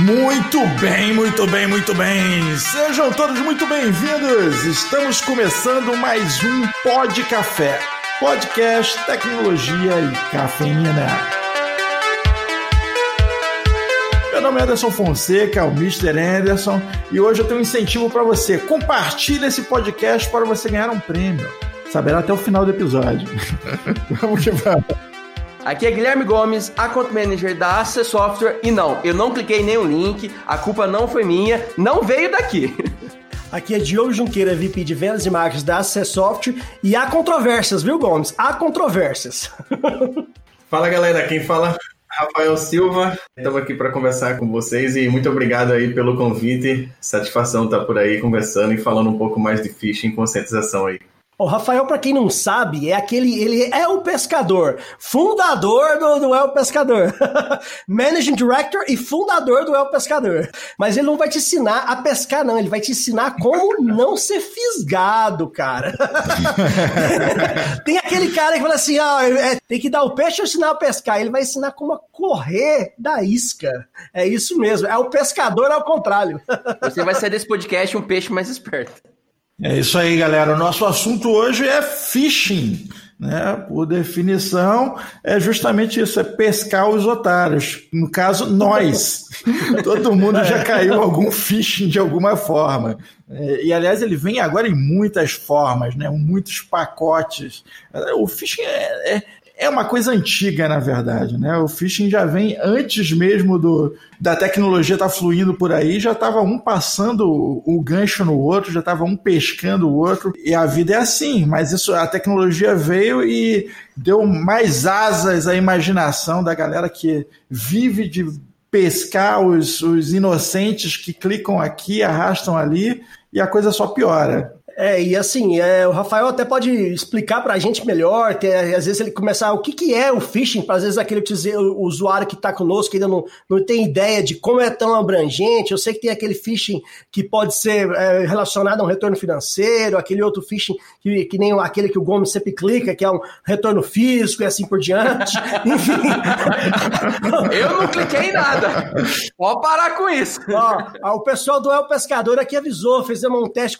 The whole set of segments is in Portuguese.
Muito bem, muito bem, muito bem. Sejam todos muito bem-vindos. Estamos começando mais um Pod Café. Podcast, tecnologia e cafeína. Meu nome é Anderson Fonseca, o Mr. Anderson, e hoje eu tenho um incentivo para você. Compartilhe esse podcast para você ganhar um prêmio. Saberá até o final do episódio. vamos que vamos. Aqui é Guilherme Gomes, Account Manager da Access Software. E não, eu não cliquei em nenhum link, a culpa não foi minha, não veio daqui. Aqui é Diogo Junqueira, VP de Vendas e Marketing da Access Software. E há controvérsias, viu, Gomes? Há controvérsias. Fala galera, quem fala Rafael Silva, estamos aqui para conversar com vocês e muito obrigado aí pelo convite. Satisfação estar por aí conversando e falando um pouco mais de phishing e conscientização aí. O Rafael, para quem não sabe, é aquele. Ele é o pescador, fundador do, do El Pescador, Managing Director e fundador do El Pescador. Mas ele não vai te ensinar a pescar, não. Ele vai te ensinar como não ser fisgado, cara. tem aquele cara que fala assim: ah, é, tem que dar o peixe ou ensinar a pescar. Ele vai ensinar como a correr da isca. É isso mesmo. É o pescador ao contrário. Você vai ser desse podcast um peixe mais esperto. É isso aí, galera. O nosso assunto hoje é phishing. Né? Por definição, é justamente isso: é pescar os otários. No caso, nós. Todo mundo já caiu algum phishing de alguma forma. É, e, aliás, ele vem agora em muitas formas, né? muitos pacotes. O phishing é, é é uma coisa antiga, na verdade, né? O phishing já vem antes mesmo do, da tecnologia estar tá fluindo por aí, já estava um passando o, o, gancho no outro, já estava um pescando o outro, e a vida é assim, mas isso a tecnologia veio e deu mais asas à imaginação da galera que vive de pescar os, os inocentes que clicam aqui, arrastam ali, e a coisa só piora. É, e assim, é, o Rafael até pode explicar para a gente melhor, ter, às vezes ele começar o que, que é o phishing, para às vezes aquele o usuário que está conosco ainda não, não tem ideia de como é tão abrangente. Eu sei que tem aquele phishing que pode ser é, relacionado a um retorno financeiro, aquele outro phishing que, que nem aquele que o Gomes sempre clica, que é um retorno físico e assim por diante. Enfim. Eu não cliquei em nada. Pode parar com isso. Ó, o pessoal do El Pescador aqui avisou, fizemos um teste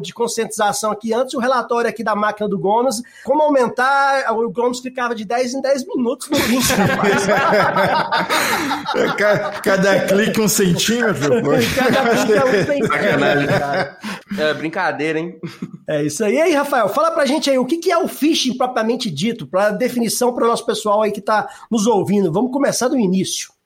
de consciência conscientização aqui antes, o relatório aqui da máquina do Gomes, como aumentar, o Gomes ficava de 10 em 10 minutos no link, rapaz. cada, cada clique um centímetro. Cada clique é um centímetro, cara. É brincadeira, hein? É isso aí. E aí, Rafael, fala pra gente aí, o que, que é o phishing propriamente dito, para definição para o nosso pessoal aí que tá nos ouvindo. Vamos começar do início.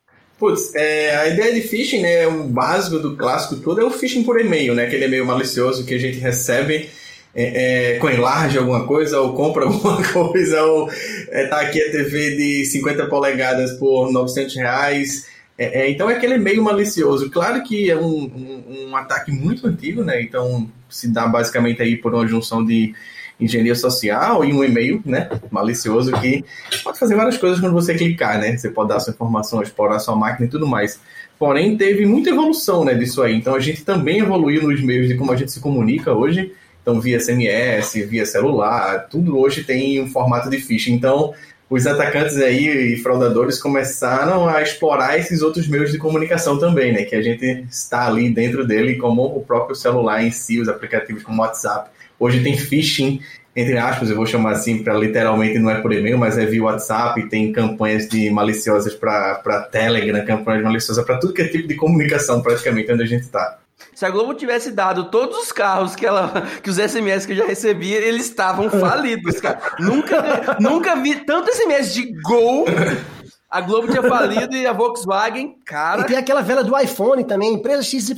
Putz, é, a ideia de phishing, né, o básico do clássico todo é o phishing por e-mail, né, aquele e-mail malicioso que a gente recebe é, é, com enlarge alguma coisa, ou compra alguma coisa, ou é, tá aqui a TV de 50 polegadas por 900 reais. É, é, então é aquele e-mail malicioso. Claro que é um, um, um ataque muito antigo, né, então se dá basicamente aí por uma junção de engenharia social e um e-mail, né, malicioso que pode fazer várias coisas quando você clicar, né? Você pode dar sua informação, explorar sua máquina e tudo mais. Porém, teve muita evolução, né, disso aí. Então a gente também evoluiu nos meios de como a gente se comunica hoje. Então, via SMS, via celular, tudo hoje tem um formato de phishing. Então, os atacantes aí e fraudadores começaram a explorar esses outros meios de comunicação também, né? Que a gente está ali dentro dele, como o próprio celular em si, os aplicativos como WhatsApp. Hoje tem phishing, entre aspas, eu vou chamar assim, para literalmente não é por e-mail, mas é via WhatsApp, tem campanhas de maliciosas para Telegram, campanhas maliciosas para tudo que é tipo de comunicação, praticamente, onde a gente está. Se a Globo tivesse dado todos os carros que ela, que os SMS que eu já recebia, eles estavam falidos, cara. nunca, nunca vi tanto SMS de Gol a Globo tinha falido e a Volkswagen, cara. E tem aquela vela do iPhone também. Empresa XYZ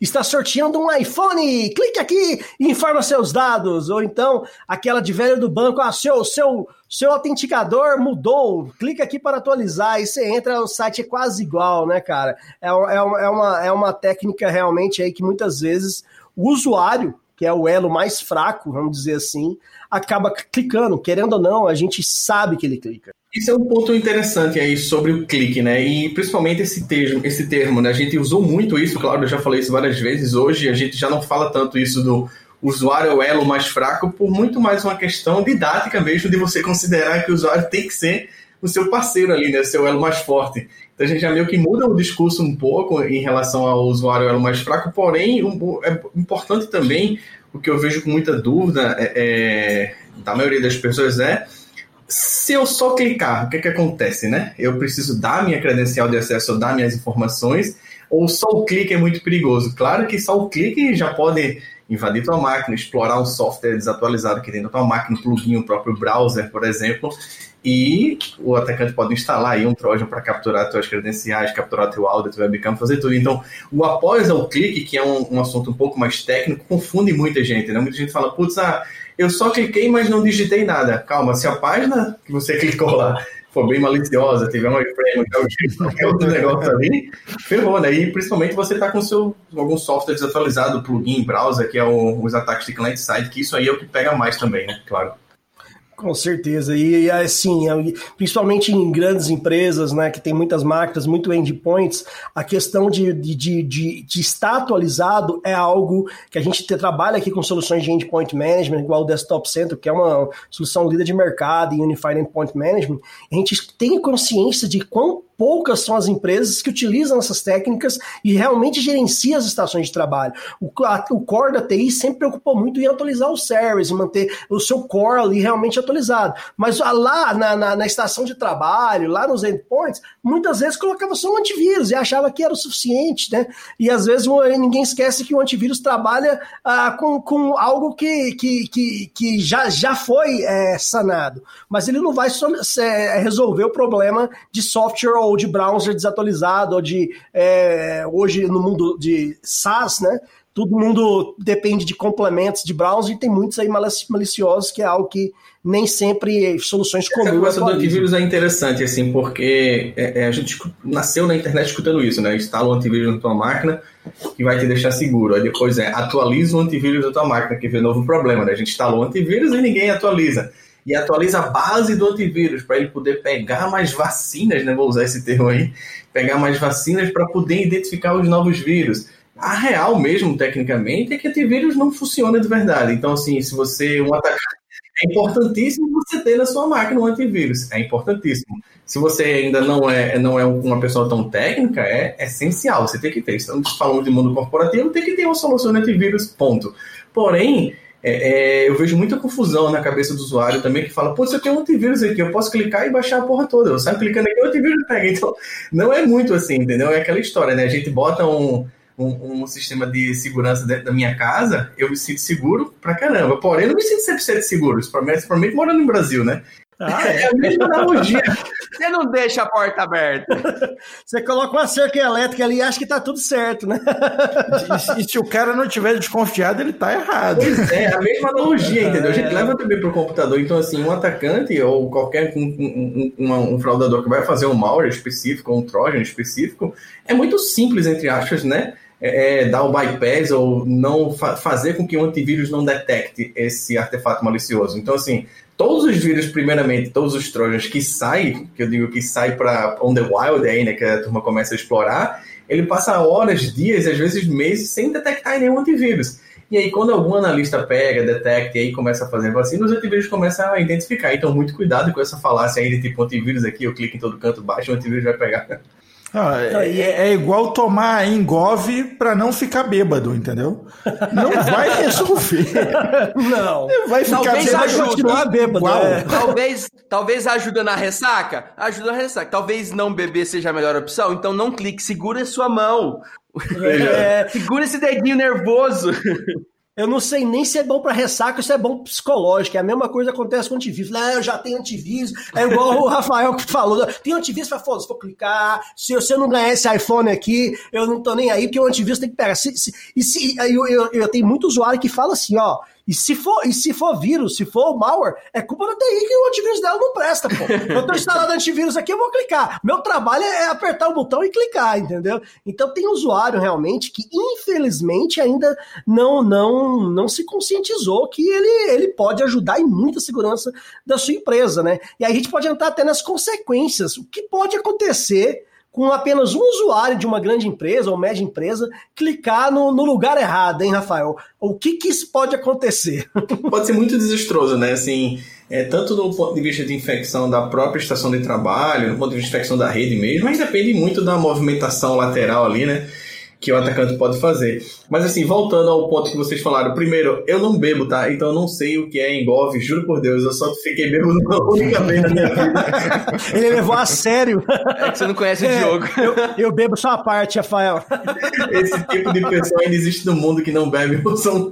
está sorteando um iPhone. Clique aqui e informa seus dados. Ou então, aquela de velha do banco. Ah, seu, seu, seu autenticador mudou. Clica aqui para atualizar. E você entra, o site é quase igual, né, cara? É, é, é, uma, é uma técnica realmente aí que muitas vezes o usuário, que é o elo mais fraco, vamos dizer assim, acaba clicando. Querendo ou não, a gente sabe que ele clica. Isso é um ponto interessante aí sobre o clique, né? E principalmente esse termo, esse termo, né? A gente usou muito isso, claro, eu já falei isso várias vezes. Hoje a gente já não fala tanto isso do usuário é o elo mais fraco, por muito mais uma questão didática mesmo, de você considerar que o usuário tem que ser o seu parceiro ali, né? O seu elo mais forte. Então a gente já meio que muda o discurso um pouco em relação ao usuário elo mais fraco, porém um, é importante também, o que eu vejo com muita dúvida é, é, da maioria das pessoas é se eu só clicar, o que, que acontece, né? Eu preciso dar minha credencial de acesso, dar minhas informações, ou só o clique é muito perigoso? Claro que só o clique já pode invadir tua máquina, explorar um software desatualizado que tem na tua máquina, um plugin, o próprio browser, por exemplo, e o atacante pode instalar aí um Trojan para capturar tuas credenciais, capturar teu áudio, teu webcam, fazer tudo. Então, o após ao clique, que é um, um assunto um pouco mais técnico, confunde muita gente, né? Muita gente fala, putz, ah, eu só cliquei, mas não digitei nada. Calma, se a página que você clicou lá for bem maliciosa, tiver um iframe, qualquer outro negócio ali, ferrou, né? E principalmente você tá com seu, algum software desatualizado, plugin, browser, que é o, os ataques de client-side, que isso aí é o que pega mais também, né? Claro. Com certeza. E, assim, é, principalmente em grandes empresas, né, que tem muitas máquinas, muito endpoints, a questão de, de, de, de, estar atualizado é algo que a gente trabalha aqui com soluções de endpoint management, igual o Desktop Center, que é uma solução líder de mercado em Unified Endpoint Management. A gente tem consciência de quão poucas são as empresas que utilizam essas técnicas e realmente gerenciam as estações de trabalho. O, a, o core da TI sempre preocupou muito em atualizar os servers, e manter o seu core ali realmente atualizado. Mas lá na, na, na estação de trabalho, lá nos endpoints, muitas vezes colocava só um antivírus e achava que era o suficiente, né? E às vezes ninguém esquece que o antivírus trabalha ah, com, com algo que, que, que, que já, já foi é, sanado, mas ele não vai é, resolver o problema de software ou de browser desatualizado, ou de é, hoje no mundo de SaaS, né? Todo mundo depende de complementos de browser e tem muitos aí maliciosos, que é algo que nem sempre soluções comuns. Essa coisa do antivírus é interessante, assim, porque é, é, a gente nasceu na internet escutando isso, né? Instala o antivírus na tua máquina que vai te deixar seguro. Aí depois é atualiza o antivírus da tua máquina, que vê novo problema, né? A gente instalou o antivírus e ninguém atualiza e atualiza a base do antivírus para ele poder pegar mais vacinas, né? Vou usar esse termo aí, pegar mais vacinas para poder identificar os novos vírus. A real mesmo, tecnicamente, é que antivírus não funciona de verdade. Então, assim, se você um atacante é importantíssimo você ter na sua máquina um antivírus. É importantíssimo. Se você ainda não é, não é uma pessoa tão técnica, é essencial. Você tem que ter. Estamos falando de mundo corporativo, tem que ter uma solução de antivírus, ponto. Porém, é, é, eu vejo muita confusão na cabeça do usuário também que fala, pô, se eu tenho um antivírus aqui, eu posso clicar e baixar a porra toda. Eu saio clicando aqui, o antivírus pega. Então, não é muito assim, entendeu? É aquela história, né? A gente bota um, um, um sistema de segurança dentro da minha casa, eu me sinto seguro pra caramba. Porém, eu não me sinto 100% seguro, principalmente morando no Brasil, né? Ah, é. é a mesma analogia. Você não deixa a porta aberta. Você coloca uma cerca elétrica ali e acha que tá tudo certo, né? E, e se o cara não tiver desconfiado, ele tá errado. Pois é, a mesma analogia, entendeu? A gente é. leva também pro computador. Então, assim, um atacante ou qualquer um, um, um, um fraudador que vai fazer um malware específico, um trojan específico, é muito simples, entre aspas, né? É, é, dar o bypass ou não fa fazer com que o antivírus não detecte esse artefato malicioso. Então, assim, todos os vírus, primeiramente, todos os trojans que saem, que eu digo que sai para on the wild aí, né, que a turma começa a explorar, ele passa horas, dias, às vezes meses sem detectar nenhum antivírus. E aí, quando algum analista pega, detecta e aí começa a fazer vacina, os antivírus começam a identificar. Então, muito cuidado com essa falácia aí de tipo antivírus aqui, eu clico em todo canto, baixo, o antivírus vai pegar. Ah, é, é, igual tomar engove para não ficar bêbado, entendeu? Não vai resolver. Não. Vai ficar talvez bêbado, ajuda, bêbado. É. Talvez, talvez ajuda na ressaca. Ajuda na ressaca. Talvez não beber seja a melhor opção. Então não clique, segura a sua mão. É, segura esse dedinho nervoso. Eu não sei nem se é bom para ressaca ou se é bom psicológico. É a mesma coisa que acontece com antivírus. Ah, eu já tenho antivírus. É igual o Rafael que falou. Tem antivírus para foda, se for clicar. Se, eu não ganhar esse iPhone aqui, eu não tô nem aí, porque o antivírus tem que pegar. Se, se, e se, eu, eu, eu tenho muito usuário que fala assim, ó. E se for, e se for vírus, se for malware, é culpa da TI que o antivírus dela não presta, pô. Eu tô instalando antivírus aqui, eu vou clicar. Meu trabalho é apertar o botão e clicar, entendeu? Então tem usuário realmente que, infelizmente, ainda não não não se conscientizou que ele, ele pode ajudar em muita segurança da sua empresa, né? E aí a gente pode entrar até nas consequências. O que pode acontecer com apenas um usuário de uma grande empresa ou média empresa clicar no, no lugar errado, hein, Rafael? O que, que isso pode acontecer? Pode ser muito desastroso, né? Assim, é, tanto do ponto de vista de infecção da própria estação de trabalho, do ponto de vista de infecção da rede mesmo, mas depende muito da movimentação lateral ali, né? Que o atacante pode fazer. Mas assim, voltando ao ponto que vocês falaram, primeiro, eu não bebo, tá? Então eu não sei o que é engolve, juro por Deus, eu só fiquei bêbado uma única vez na minha vida. Ele levou a sério. É que você não conhece é, o jogo. Eu, eu, bebo só a parte, Rafael. Esse tipo de pessoa ainda existe no mundo que não bebe o som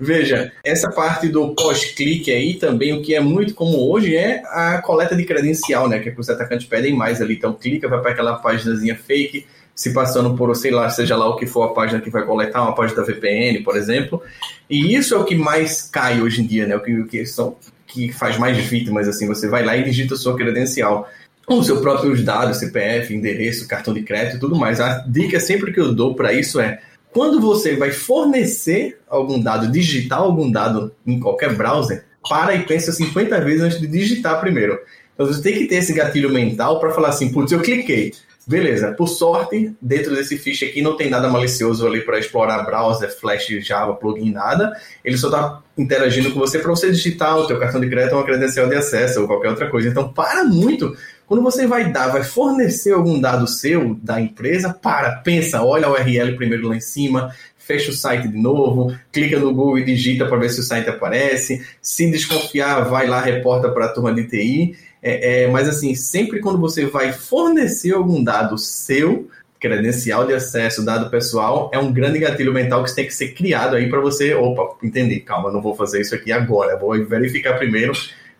Veja, essa parte do pós-clique aí também, o que é muito comum hoje é a coleta de credencial, né? Que, é que os atacantes pedem mais ali. Então clica, vai para aquela paginazinha fake, se passando por, sei lá, seja lá o que for a página que vai coletar, uma página da VPN, por exemplo. E isso é o que mais cai hoje em dia, né? O que, o que, são, que faz mais vítimas, assim, você vai lá e digita sua credencial. Com seu próprios dados, CPF, endereço, cartão de crédito e tudo mais. A dica sempre que eu dou para isso é quando você vai fornecer algum dado, digitar algum dado em qualquer browser, para e pensa 50 vezes antes de digitar primeiro. Então você tem que ter esse gatilho mental para falar assim, putz, eu cliquei. Beleza, por sorte, dentro desse fiche aqui não tem nada malicioso ali para explorar browser, flash, Java, plugin, nada. Ele só está interagindo com você para você digitar o teu cartão de crédito uma credencial de acesso ou qualquer outra coisa. Então, para muito. Quando você vai dar, vai fornecer algum dado seu da empresa, para, pensa, olha a URL primeiro lá em cima, fecha o site de novo, clica no Google e digita para ver se o site aparece. Se desconfiar, vai lá, reporta para a turma de TI é, é, mas assim, sempre quando você vai fornecer algum dado seu, credencial de acesso, dado pessoal, é um grande gatilho mental que tem que ser criado aí para você, opa, entender, calma, não vou fazer isso aqui agora, vou verificar primeiro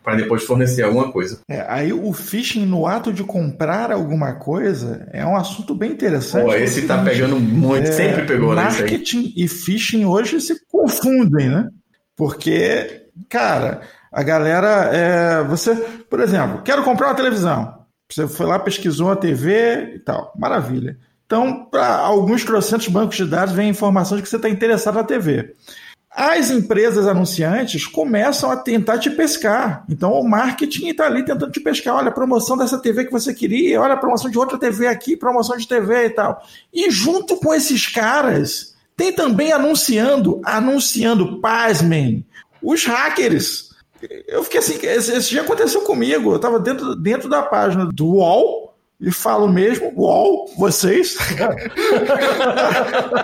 para depois fornecer alguma coisa. É, aí o phishing no ato de comprar alguma coisa é um assunto bem interessante. Pô, esse tá pegando muito, é, sempre pegou né, Marketing e phishing hoje se confundem, né? Porque, cara, a galera, é, você, por exemplo, quero comprar uma televisão. Você foi lá, pesquisou a TV e tal. Maravilha. Então, para alguns trocentos bancos de dados, vem a informação de que você está interessado na TV. As empresas anunciantes começam a tentar te pescar. Então, o marketing está ali tentando te pescar. Olha a promoção dessa TV que você queria, olha a promoção de outra TV aqui, promoção de TV e tal. E junto com esses caras, tem também anunciando, anunciando, pasmem, os hackers eu fiquei assim, esse, esse dia aconteceu comigo. Eu tava dentro, dentro da página do UOL e falo mesmo, UOL, vocês.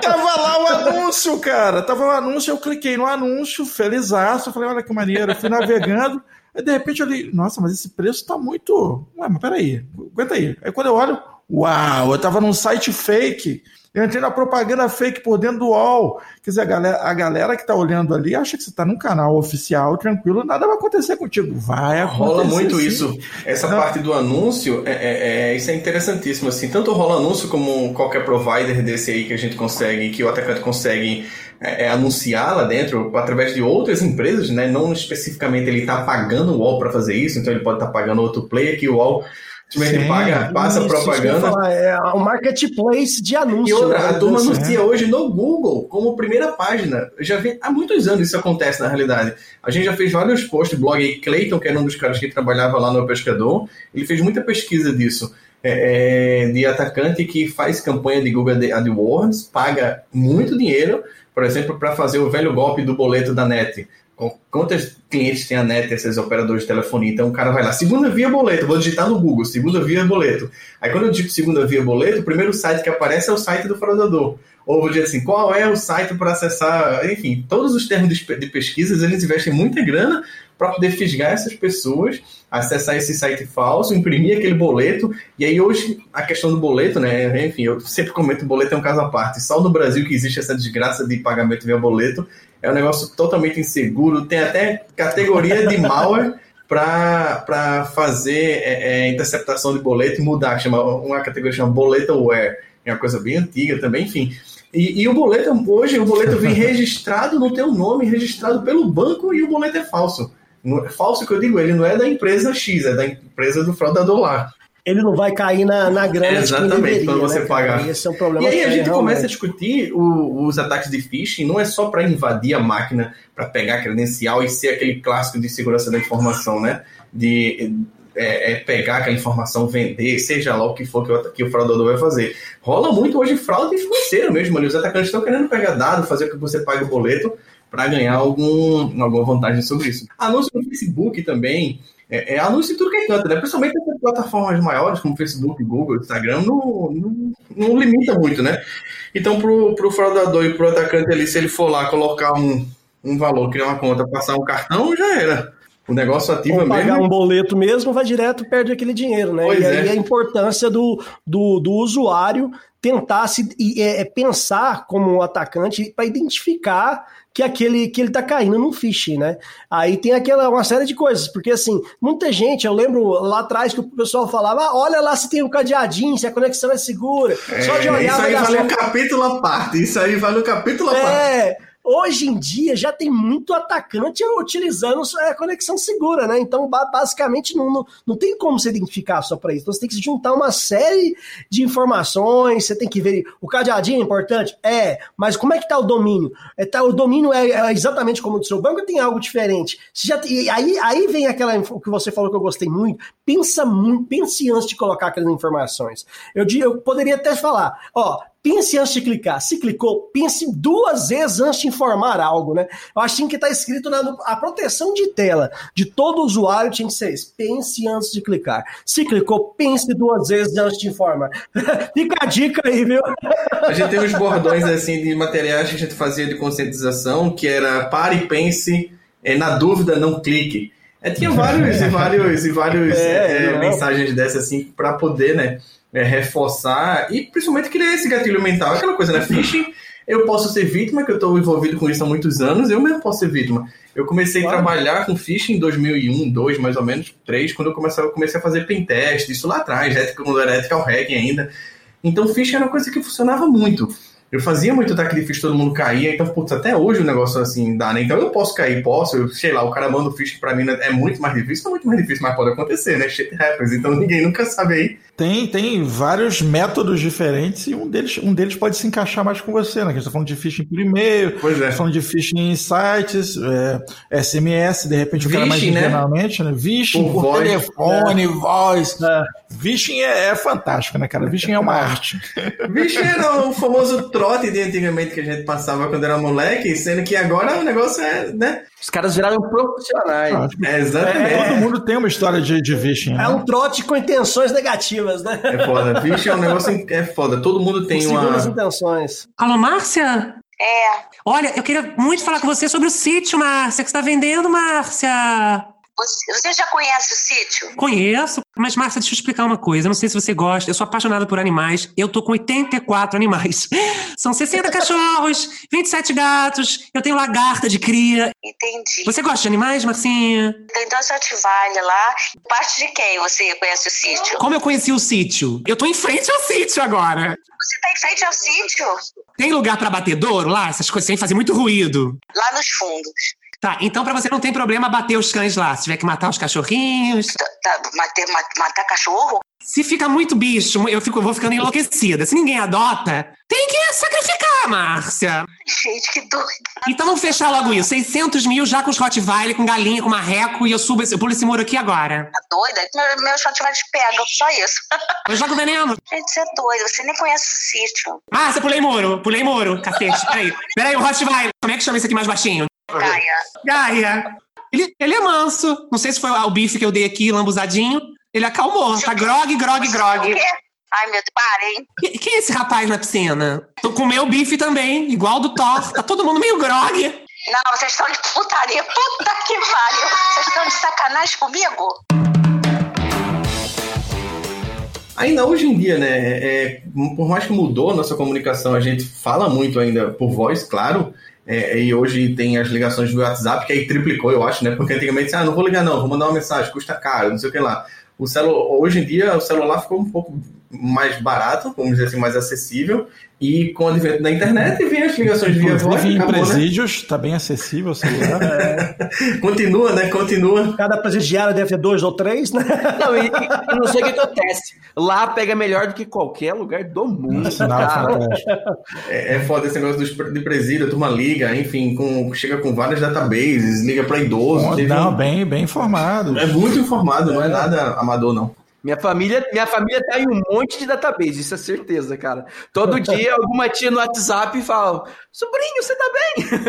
tava lá o anúncio, cara. Tava o anúncio, eu cliquei no anúncio, felizaço. Eu falei, olha que maneiro. Eu fui navegando. Aí de repente eu li, nossa, mas esse preço tá muito. Ué, mas peraí, aguenta aí. Aí quando eu olho, uau, eu tava num site fake. Eu entrei na propaganda fake por dentro do UOL. Quer dizer, a galera, a galera que está olhando ali acha que você está num canal oficial, tranquilo, nada vai acontecer contigo. Vai acontecer. Rola muito sim. isso. Essa Não. parte do anúncio, é, é, é, isso é interessantíssimo. Assim, tanto rola anúncio como qualquer provider desse aí que a gente consegue, que o atacante consegue é, é anunciar lá dentro através de outras empresas, né? Não especificamente ele está pagando o UOL para fazer isso, então ele pode estar tá pagando outro player que o UOL Simplesmente Sim, paga, passa isso, propaganda. Falar, é um marketplace de anúncios. E outra, a turma anuncia hoje no Google como primeira página. Eu já vi há muitos anos isso acontece na realidade. A gente já fez vários posts, blog Clayton, que era um dos caras que trabalhava lá no Pescador, ele fez muita pesquisa disso. É, é de atacante que faz campanha de Google AdWords, paga muito dinheiro, por exemplo, para fazer o velho golpe do boleto da net. Quantos clientes tem a net, esses operadores de telefonia? Então o cara vai lá, segunda via boleto, vou digitar no Google, segunda via boleto. Aí quando eu digito segunda via boleto, o primeiro site que aparece é o site do fraudador. Ou vou dizer assim, qual é o site para acessar? Enfim, todos os termos de pesquisas, eles investem muita grana para poder fisgar essas pessoas, acessar esse site falso, imprimir aquele boleto. E aí hoje a questão do boleto, né? Enfim, eu sempre comento boleto é um caso à parte. Só no Brasil que existe essa desgraça de pagamento via boleto. É um negócio totalmente inseguro. Tem até categoria de malware para fazer é, é, interceptação de boleto e mudar. Chama, uma categoria chama boletoware. É uma coisa bem antiga também, enfim. E, e, o boleto, hoje, o boleto vem registrado no teu nome, registrado pelo banco e o boleto é falso. É falso que eu digo, ele não é da empresa X, é da empresa do fraudador lá. Ele não vai cair na, na grana Exatamente, quando você né, pagar. Esse é um problema e aí a gente realmente. começa a discutir o, os ataques de phishing, não é só para invadir a máquina, para pegar a credencial e ser aquele clássico de segurança da informação, né? De é, é pegar aquela informação, vender, seja lá o que for que o, que o fraudador vai fazer. Rola muito hoje fraude financeira mesmo, ali. Os atacantes estão querendo pegar dado, fazer com que você pague o boleto para ganhar algum, alguma vantagem sobre isso. Anúncio no Facebook também, é, é anúncio em tudo que canto, né? Principalmente essas plataformas maiores, como Facebook, Google, Instagram, não, não, não limita muito, né? Então, pro, pro fraudador e pro atacante ali, se ele for lá colocar um, um valor, criar uma conta, passar um cartão, já era. O negócio ativa Ou pagar mesmo. um boleto mesmo, vai direto perde aquele dinheiro, né? Pois e aí é. a importância do, do, do usuário tentar se e, é, é pensar como um atacante para identificar que aquele que ele tá caindo num phishing, né? Aí tem aquela uma série de coisas, porque assim, muita gente, eu lembro lá atrás que o pessoal falava, ah, olha lá se tem um cadeadinho, se a conexão é segura. Só de É, olhar isso aí vale um capítulo à parte. Isso aí vale um capítulo à parte. É, hoje em dia já tem muito atacante utilizando a conexão segura, né? Então, ba- basicamente, não, não, não tem como se identificar só para isso. Então, você tem que juntar uma série de informações, você tem que ver. O cadeadinho é importante? É, mas como é que tá o domínio? É, tá, o domínio é, é exatamente como o do seu banco tem algo diferente? Você já aí, aí vem aquela que você falou que eu gostei muito. Pensa muito, pense antes de colocar aquelas informações. Eu, eu poderia até falar, ó, pense antes de clicar. Se clicou, pense duas vezes antes de informar algo, né? Eu acho que estar escrito na a proteção de tela de todo usuário tinha que ser isso. Pense antes de clicar. Se clicou, pense duas vezes antes de informar. Fica a dica aí, viu? A gente tem uns bordões assim de materiais que a gente fazia de conscientização, que era pare e pense, é, na dúvida não clique. É, tinha vários e vários e vários É, é, mensagens dessas assim para poder, né, é, reforçar e principalmente criar esse gatilho mental, aquela coisa, né, phishing. Eu posso ser vítima, que eu estou envolvido com isso há muitos anos, eu mesmo posso ser vítima. Eu comecei Claro. a trabalhar com phishing em 2001, 2, mais ou menos, 3, quando eu comecei, eu comecei a fazer pentest, isso lá atrás, ética, quando era ethical hacking ainda. Então, phishing era uma coisa que funcionava muito. Eu fazia muito de phishing, todo mundo caía, então, putz, até hoje o negócio assim dá, né? Então eu posso cair, posso, eu, sei lá, o cara manda o phishing pra mim, né? é muito mais difícil, é muito mais difícil, mas pode acontecer, né? Shit happens, então ninguém nunca sabe aí. Tem, tem vários métodos diferentes e um deles, um deles pode se encaixar mais com você, né? Que a gente tá falando de phishing por e-mail, Pois é. tá falando de phishing em sites, é, SMS, de repente o cara mais né? internamente, né? Phishing Por por, voz, telefone, voz. É. Phishing é, é fantástico, né, cara? Phishing é uma arte. Phishing era o famoso trote de antigamente que a gente passava quando era moleque, sendo que agora o negócio é, né? Os caras viraram profissionais. Ah, É exatamente. Todo mundo tem uma história de, de né? É um trote com intenções negativas, né? É foda. Phishing é um negócio é foda. Todo mundo tem Segundas uma. intenções. Alô, Márcia? É, Olha, eu queria muito falar com você sobre o sítio, Márcia, que você está vendendo, Márcia. Você, você já conhece o sítio? Conheço, mas Márcia, deixa eu explicar uma coisa. Eu não sei se você gosta, eu sou apaixonada por animais. Eu tô com 84 animais. São 60 cachorros, 27 gatos, eu tenho lagarta de cria. Entendi. Você gosta de animais, Marcinha? Tem dois Rottweiler lá. Parte de quem você conhece o sítio? Como eu conheci o sítio? Eu tô em frente ao sítio agora. Você tá em frente ao sítio? Tem lugar pra batedouro lá? Essas coisas sem fazer muito ruído. Lá nos fundos. Tá, então pra você não tem problema bater os cães lá. Se tiver que matar os cachorrinhos. Tá, tá, matar, matar, cachorro? Se fica muito bicho, eu, fico, eu vou ficando enlouquecida. Se ninguém adota, tem que sacrificar, Márcia. Gente, que doido. Então vamos fechar logo isso. 600 mil já com os Rottweiler, com galinha, com marreco, e eu subo esse, eu pulo esse muro aqui agora. Tá doida? Meu, meus Rottweilers pegam, só isso. Eu jogo veneno. Gente, você é doido. Você nem conhece o sítio. Ah, você pulei muro, pulei muro, cacete. Peraí, peraí, o Rottweiler. Como é que chama esse aqui mais baixinho? Gaia. Gaia. Ele, ele é manso. Não sei se foi o bife que eu dei aqui, lambuzadinho. Ele acalmou. Tá grog, grog, grog. Ai, meu Deus, parem. Que- Quem é esse rapaz na piscina? Tô com meu bife também, igual do Thor. Tá todo mundo meio grog. Não, vocês estão de putaria. Puta que pariu. Vocês estão de sacanagem comigo? Ainda hoje em dia, né? é, por mais que mudou a nossa comunicação, a gente fala muito ainda por voz, claro. É, e hoje tem as ligações do WhatsApp, que aí triplicou, eu acho, né? Porque antigamente, ah, não vou ligar não, vou mandar uma mensagem, custa caro, não sei o que lá. O celu... Hoje em dia, o celular ficou um pouco mais barato, vamos dizer assim, mais acessível. E com o advento da internet, vem as ligações via voz. Em acabou, né? presídios, está bem acessível o celular. Continua, né? Continua. Cada presidiário deve ter dois ou três, né? Não, e, e não sei o que acontece. Lá pega melhor do que qualquer lugar do mundo. É, é foda esse negócio dos, de presídio, a turma liga, enfim, com, chega com vários databases, liga pra idoso. teve Não, um- bem, bem informado. É muito informado, não é nada amador, não. Minha família, minha família tá em um monte de database, isso é certeza, cara. Todo dia alguma tia no WhatsApp fala: Sobrinho, você tá bem?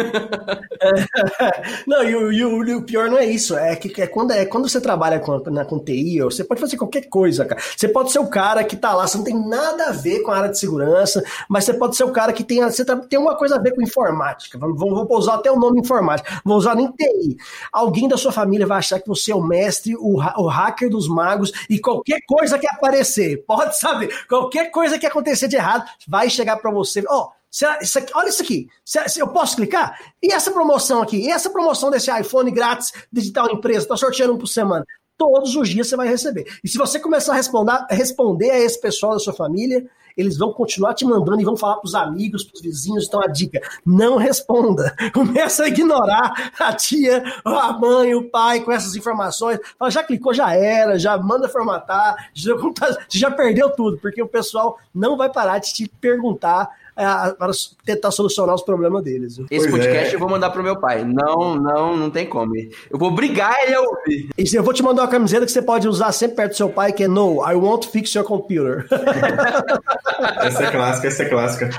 Não, e o, e o- e o pior não é isso, é que é quando, é quando você trabalha com, na, com TI, você pode fazer qualquer coisa, cara. Você pode ser o cara que tá lá, você não tem nada a ver com a área de segurança, mas você pode ser o cara que tem, você tá- tem uma coisa a ver com informática. Vamos, vamos, vou usar até o nome informática, vou usar nem TI. Alguém da sua família vai achar que você é o mestre, o, o hacker dos magos, e qualquer coisa que aparecer, pode saber, qualquer coisa que acontecer de errado, vai chegar pra você, ó. Será- isso aqui- olha isso aqui. Será- se eu posso clicar? E essa promoção aqui? E essa promoção desse iPhone grátis digital empresa? Tá sorteando um por semana. Todos os dias você vai receber. E se você começar a responder, responder a esse pessoal da sua família, eles vão continuar te mandando e vão falar pros amigos, pros vizinhos. Então a dica: não responda. Começa a ignorar a tia, a mãe, o pai com essas informações. Fala, já clicou, já era, já manda formatar, já, já perdeu tudo, porque o pessoal não vai parar de te perguntar é, para tentar solucionar os problemas deles. viu? Esse Pois podcast é. eu vou mandar pro meu pai. Não, não, não tem como. Eu vou obrigar ele a ouvir. E eu vou te mandar uma camiseta que você pode usar sempre perto do seu pai, que é No, I won't fix your computer. Essa é clássica, essa é clássica.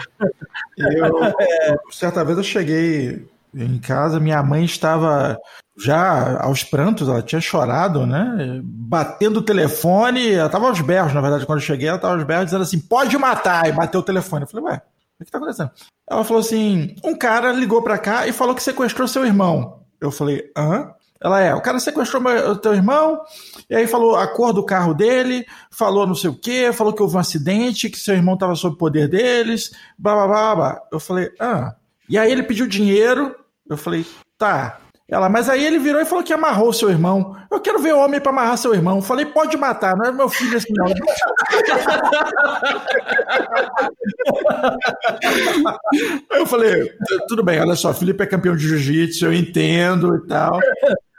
Eu, certa vez eu cheguei em casa, minha mãe estava já aos prantos, ela tinha chorado, né? Batendo o telefone, ela estava aos berros, na verdade, quando eu cheguei, ela estava aos berros dizendo assim: pode matar, e bateu o telefone. Eu falei, ué, o que está acontecendo? Ela falou assim: um cara ligou para cá e falou que sequestrou seu irmão. Eu falei, hã? Ela é, o cara sequestrou meu, teu irmão, e aí falou a cor do carro dele, falou não sei o quê, falou que houve um acidente, que seu irmão estava sob o poder deles, blá blá blá blá. Eu falei, ah. E aí ele pediu dinheiro, eu falei, tá. Ela, mas aí ele virou e falou que amarrou o seu irmão. Eu quero ver homem para amarrar seu irmão. Falei, pode matar, não é meu filho assim, não. Eu falei, "Tu- tudo bem, olha só, Felipe é campeão de jiu-jitsu, eu entendo e tal.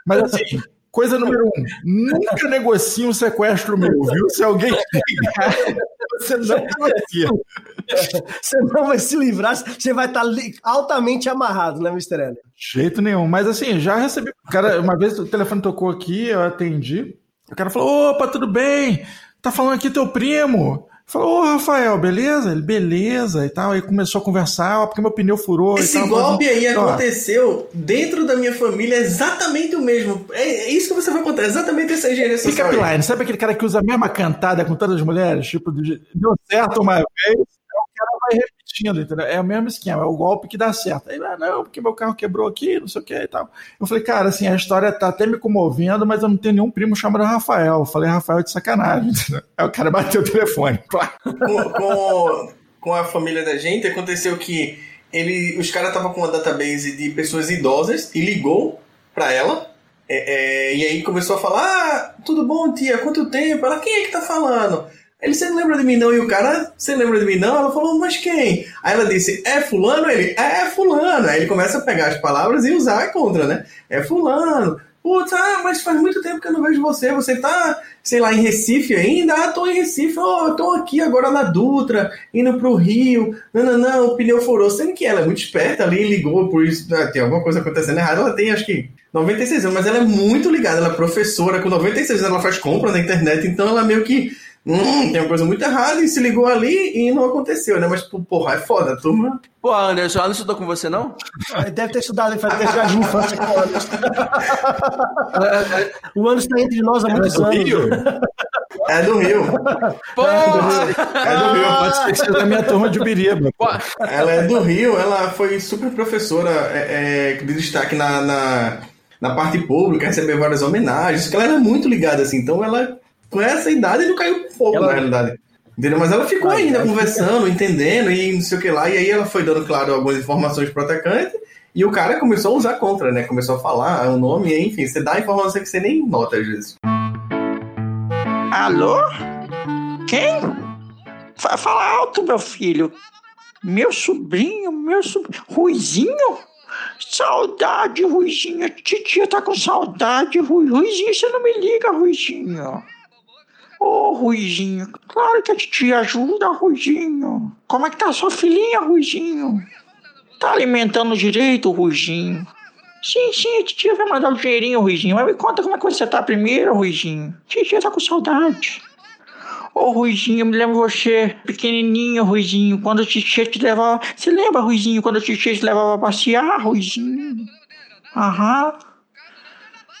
Mas assim, coisa número um, nunca negocie um sequestro meu, viu? Se alguém você não negocia. você não vai se livrar, você vai estar li- altamente amarrado, né, Mr. L? Jeito nenhum. Mas assim, já recebi. Cara, uma vez o telefone tocou aqui, eu atendi. O cara falou: opa, tudo bem? Tá falando aqui teu primo. Falou, ô Rafael, beleza? Ele, beleza e tal. Aí começou a conversar, ó, porque meu pneu furou Esse e tal. golpe aí Ó, aconteceu dentro da minha família, exatamente o mesmo. É, é isso que você vai contar, exatamente essa engenharia Pick social. up aí. line, sabe aquele cara que usa a mesma cantada com todas as mulheres? Tipo, de- deu certo uma vez, aí cara vai repetindo, entendeu? É o mesmo esquema, é o golpe que dá certo. Aí, ah, não, porque meu carro quebrou aqui, não sei o que e tal. Eu falei, cara, assim, a história tá até me comovendo, mas eu não tenho nenhum primo chamado Rafael. Eu falei, Rafael é de sacanagem? Aí o cara bateu o telefone. Pá. com, com, com a família da gente, aconteceu que ele, os caras estavam com uma database de pessoas idosas e ligou pra ela. é, é, e aí começou a falar: Ah, tudo bom, tia? Quanto tempo? Ela, quem é que tá falando? Ele, você não lembra de mim não? E o cara, você lembra de mim não? Ela falou, mas quem? Aí ela disse, é fulano? Ele, é fulano. Aí ele começa a pegar as palavras e usar contra, né? É fulano. Putz, ah, mas faz muito tempo que eu não vejo você. Você tá, sei lá, em Recife ainda? Ah, tô em Recife. Oh, tô aqui agora na Dutra, indo pro Rio. Não, não, não, o pneu furou. Sendo que ela é muito esperta ali, ligou por isso. ah, Tem alguma coisa acontecendo errada. Ela tem, acho que, 96 anos, mas ela é muito ligada. Ela é professora. Com 96 anos, ela faz compra na internet. Então ela meio que. Hum, tem uma coisa muito errada e se ligou ali e não aconteceu, né? Mas, porra, é foda, a turma. Pô, Anderson, Anderson estudou com você, não? Deve ter estudado, ele faz ter jardim de infância com o Anderson. O Anderson está entre nós há muitos do anos. Rio? É do Rio. Porra! É do Rio. Pode sido da minha turma de Ubiriba. Ela é do Rio, ela foi super professora é, é, de destaque na, na, na parte pública, recebeu várias homenagens, ela era muito ligada, assim, então ela, com essa idade, não caiu fogo, Ela- na realidade. Entendeu? Mas ela ficou ainda conversando, entendendo e não sei o que lá, e aí ela foi dando, claro, algumas informações pro atacante, e o cara começou a usar contra, né? Começou a falar o nome, enfim, você dá informação que você nem nota às vezes. Alô? Quem? Fa- Fala alto, meu filho. Meu sobrinho, meu sobrinho. Ruizinho? Saudade, Ruizinho. Titia tá com saudade, Rui. Ruizinho, você não me liga, Ruizinho. Ô, Ruizinho, claro que a titia ajuda, Ruizinho. Como é que tá a sua filhinha, Ruizinho? Tá alimentando direito, Ruizinho? Sim, sim, a titia vai mandar o dinheirinho, Ruizinho. Mas me conta como é que você tá primeiro, Ruizinho. Titia tá com saudade. Ô, Ruizinho, me lembro você, pequenininho, Ruizinho, quando a titia te levava... Você lembra, Ruizinho, quando a titia te levava a passear, Ruizinho? Aham.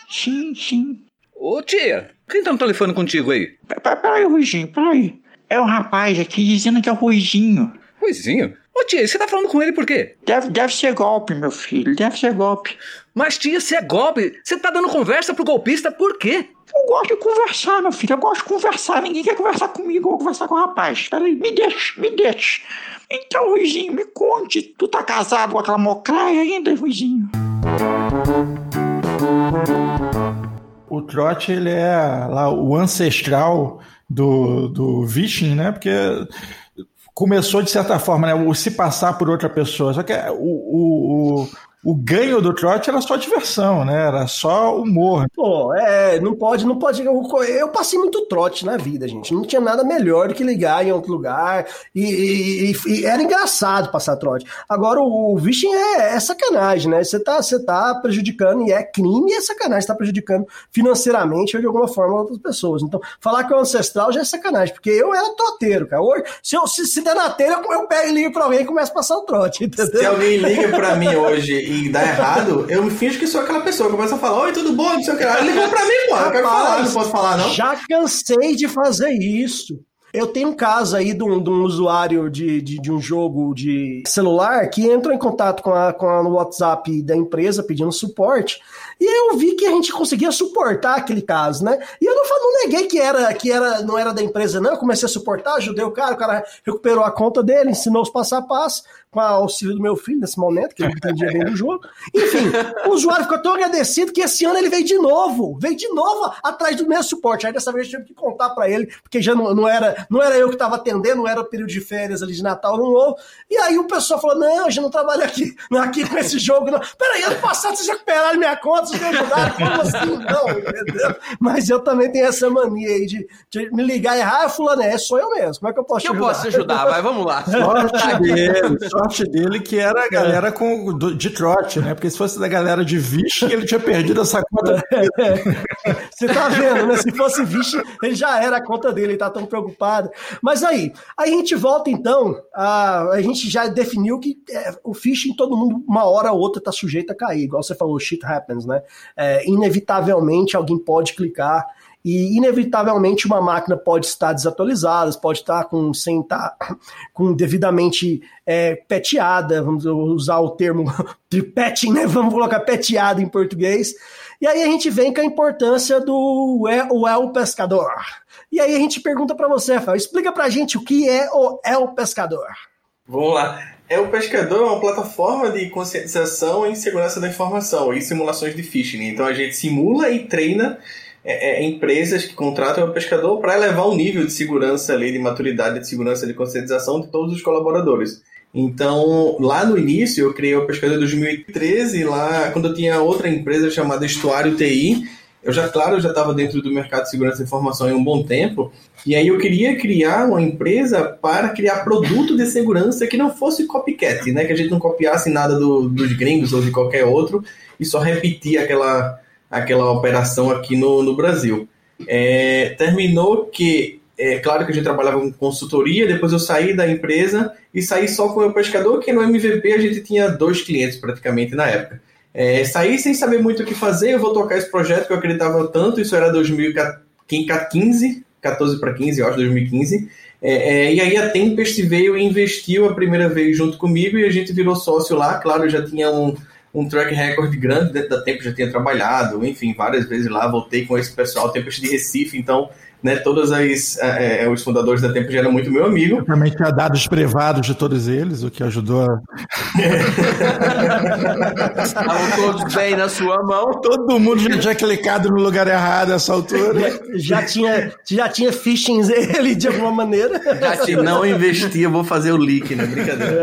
Sim, sim. Ô tia, quem tá no telefone contigo aí? Peraí, Ruizinho, peraí. É o rapaz aqui dizendo que é o Ruizinho. Ruizinho? Ô tia, você tá falando com ele por quê? Deve, deve ser golpe, meu filho, deve ser golpe. Mas tia, se é golpe, você tá dando conversa pro golpista por quê? Eu gosto de conversar, meu filho, eu gosto de conversar. Ninguém quer conversar comigo, eu vou conversar com o rapaz. Peraí, me deixe, me deixe. Então, Ruizinho, me conte, tu tá casado com aquela mocraia ainda, Ruizinho? O trote, ele é lá o ancestral do, do Viking, né? Porque começou de certa forma, né? O se passar por outra pessoa. Só que o, o, o, ganho do trote era só diversão, né? Era só humor. Pô, é, não pode, não pode. Eu, eu passei muito trote na vida, gente. Não tinha nada melhor do que ligar em outro lugar. E, e- e- e era engraçado passar trote. Agora, o, o vishing é, é sacanagem, né? Você tá, você tá prejudicando, e é crime e é sacanagem, você tá prejudicando financeiramente ou de alguma forma outras pessoas. Então, falar que é um ancestral já é sacanagem, porque eu era troteiro, cara. Hoje, se, eu, se, se der na telha, eu, eu pego e ligo pra alguém e começo a passar o trote, entendeu? Se alguém liga pra mim hoje e dá errado, eu me finjo que sou aquela pessoa. Eu começo a falar, oi, tudo bom? Não sei o que lá. Ele ligou pra mim, pô. Eu quero falar, não posso falar, não? Já cansei de fazer isso. Eu tenho um caso aí de um, de um usuário de, de, de um jogo de celular que entrou em contato com a, com a no WhatsApp da empresa pedindo suporte. E eu vi que a gente conseguia suportar aquele caso, né? E eu não, não neguei que era que era, não era da empresa, não. Eu comecei a suportar, ajudei o cara, o cara recuperou a conta dele, ensinou os passo a passo, com o auxílio do meu filho nesse momento, que ele entendia bem do jogo. Enfim, o usuário ficou tão agradecido que esse ano ele veio de novo, veio de novo atrás do meu suporte. Aí dessa vez eu tive que contar pra ele, porque já não, não era, não era eu que estava atendendo, não era o período de férias ali de Natal no novo. E aí o pessoal falou: não, a gente não trabalha aqui, não é aqui com esse jogo, não. Peraí, ano passado vocês recuperaram minha conta, vocês me ajudaram, como assim? Não, entendeu? Mas eu também tenho essa mania aí de, de me ligar e errar, ah, fulano, é, sou eu mesmo. Como é que eu posso Que te eu ajudar? posso te ajudar, vai, vamos lá. Sorte dele, sorte dele que era a galera com, do- de trote, né? Porque se fosse da galera de Vish, ele tinha perdido essa conta. Você tá vendo, né? Se fosse vixe, ele já era a conta dele, ele tá tão preocupado. Mas aí, aí a gente volta então, a, a gente já definiu que é, o phishing todo mundo, uma hora ou outra, tá sujeito a cair. Igual você falou, shit happens, né? É, inevitavelmente alguém pode clicar e inevitavelmente uma máquina pode estar desatualizada, pode estar com sem estar com devidamente é, peteada, vamos usar o termo de petting, né? Vamos colocar peteada em português. E aí a gente vem com a importância do El, o El Pescador. E aí a gente pergunta para você, Rafael, explica pra gente o que é o El Pescador. Vamos lá. É o Pescador é uma plataforma de conscientização em segurança da informação e simulações de phishing. Então a gente simula e treina é, é, empresas que contratam o pescador para elevar o nível de segurança ali, de maturidade de segurança de conscientização de todos os colaboradores. Então, lá no início, eu criei o Pescador em 2013, lá quando eu tinha outra empresa chamada Estuário TI, eu já, claro, eu já estava dentro do mercado de segurança da informação há um bom tempo, e aí eu queria criar uma empresa para criar produto de segurança que não fosse copycat, né? Que a gente não copiasse nada do, dos gringos ou de qualquer outro e só repetir aquela, aquela operação aqui no, no Brasil. É, terminou que, é claro que a gente trabalhava com consultoria, depois eu saí da empresa e saí só com o meu pescador, que no MVP a gente tinha dois clientes praticamente na época. É, saí sem saber muito o que fazer, eu vou tocar esse projeto que eu acreditava tanto, isso era 2015, 14 para 15, eu acho, 2015. É, é, e aí a Tempest veio e investiu a primeira vez junto comigo e a gente virou sócio lá. Claro, eu já tinha um, um track record grande dentro da Tempest, já tinha trabalhado, enfim, várias vezes lá, voltei com esse pessoal, Tempest de Recife, então né? Todos as, é, é, os fundadores da Tempo já eram muito meu amigo. Eu também tinha dados privados de todos eles, o que ajudou a... Estavam todos bem na sua mão. Todo mundo já tinha clicado no lugar errado nessa altura. Já tinha, já tinha phishing ele de alguma maneira. Já se não investir, eu vou fazer o leak, né? Brincadeira.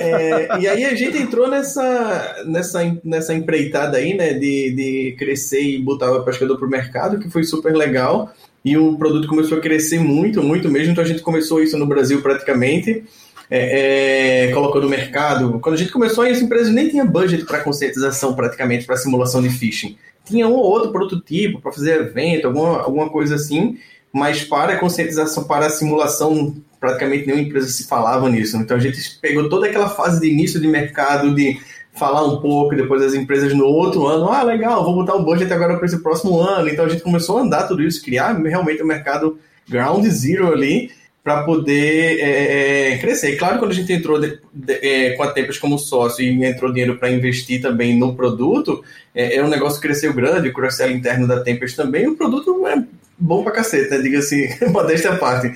É, e aí a gente entrou nessa, nessa, nessa empreitada aí, né? De, de crescer e botar o pescador pro mercado, que foi super legal. E o produto começou a crescer muito, muito mesmo. Então a gente começou isso no Brasil praticamente. É, é, colocou no mercado. Quando a gente começou, as empresas nem tinham budget para conscientização, praticamente, para simulação de phishing. Tinha um ou outro prototipo para fazer evento, alguma, alguma coisa assim, mas para a conscientização, para a simulação, praticamente nenhuma empresa se falava nisso. Então a gente pegou toda aquela fase de início de mercado, de falar um pouco, depois as empresas no outro ano, ah, legal, vou botar o budget agora para esse próximo ano. Então a gente começou a andar tudo isso, criar realmente o um mercado ground zero ali para poder é, é, crescer. Claro, quando a gente entrou de, de, é, com a Tempest como sócio e entrou dinheiro para investir também no produto, é, é um negócio que cresceu grande, o cross-sell interno da Tempest também, o produto é bom para cacete, né? Diga assim, modéstia à parte.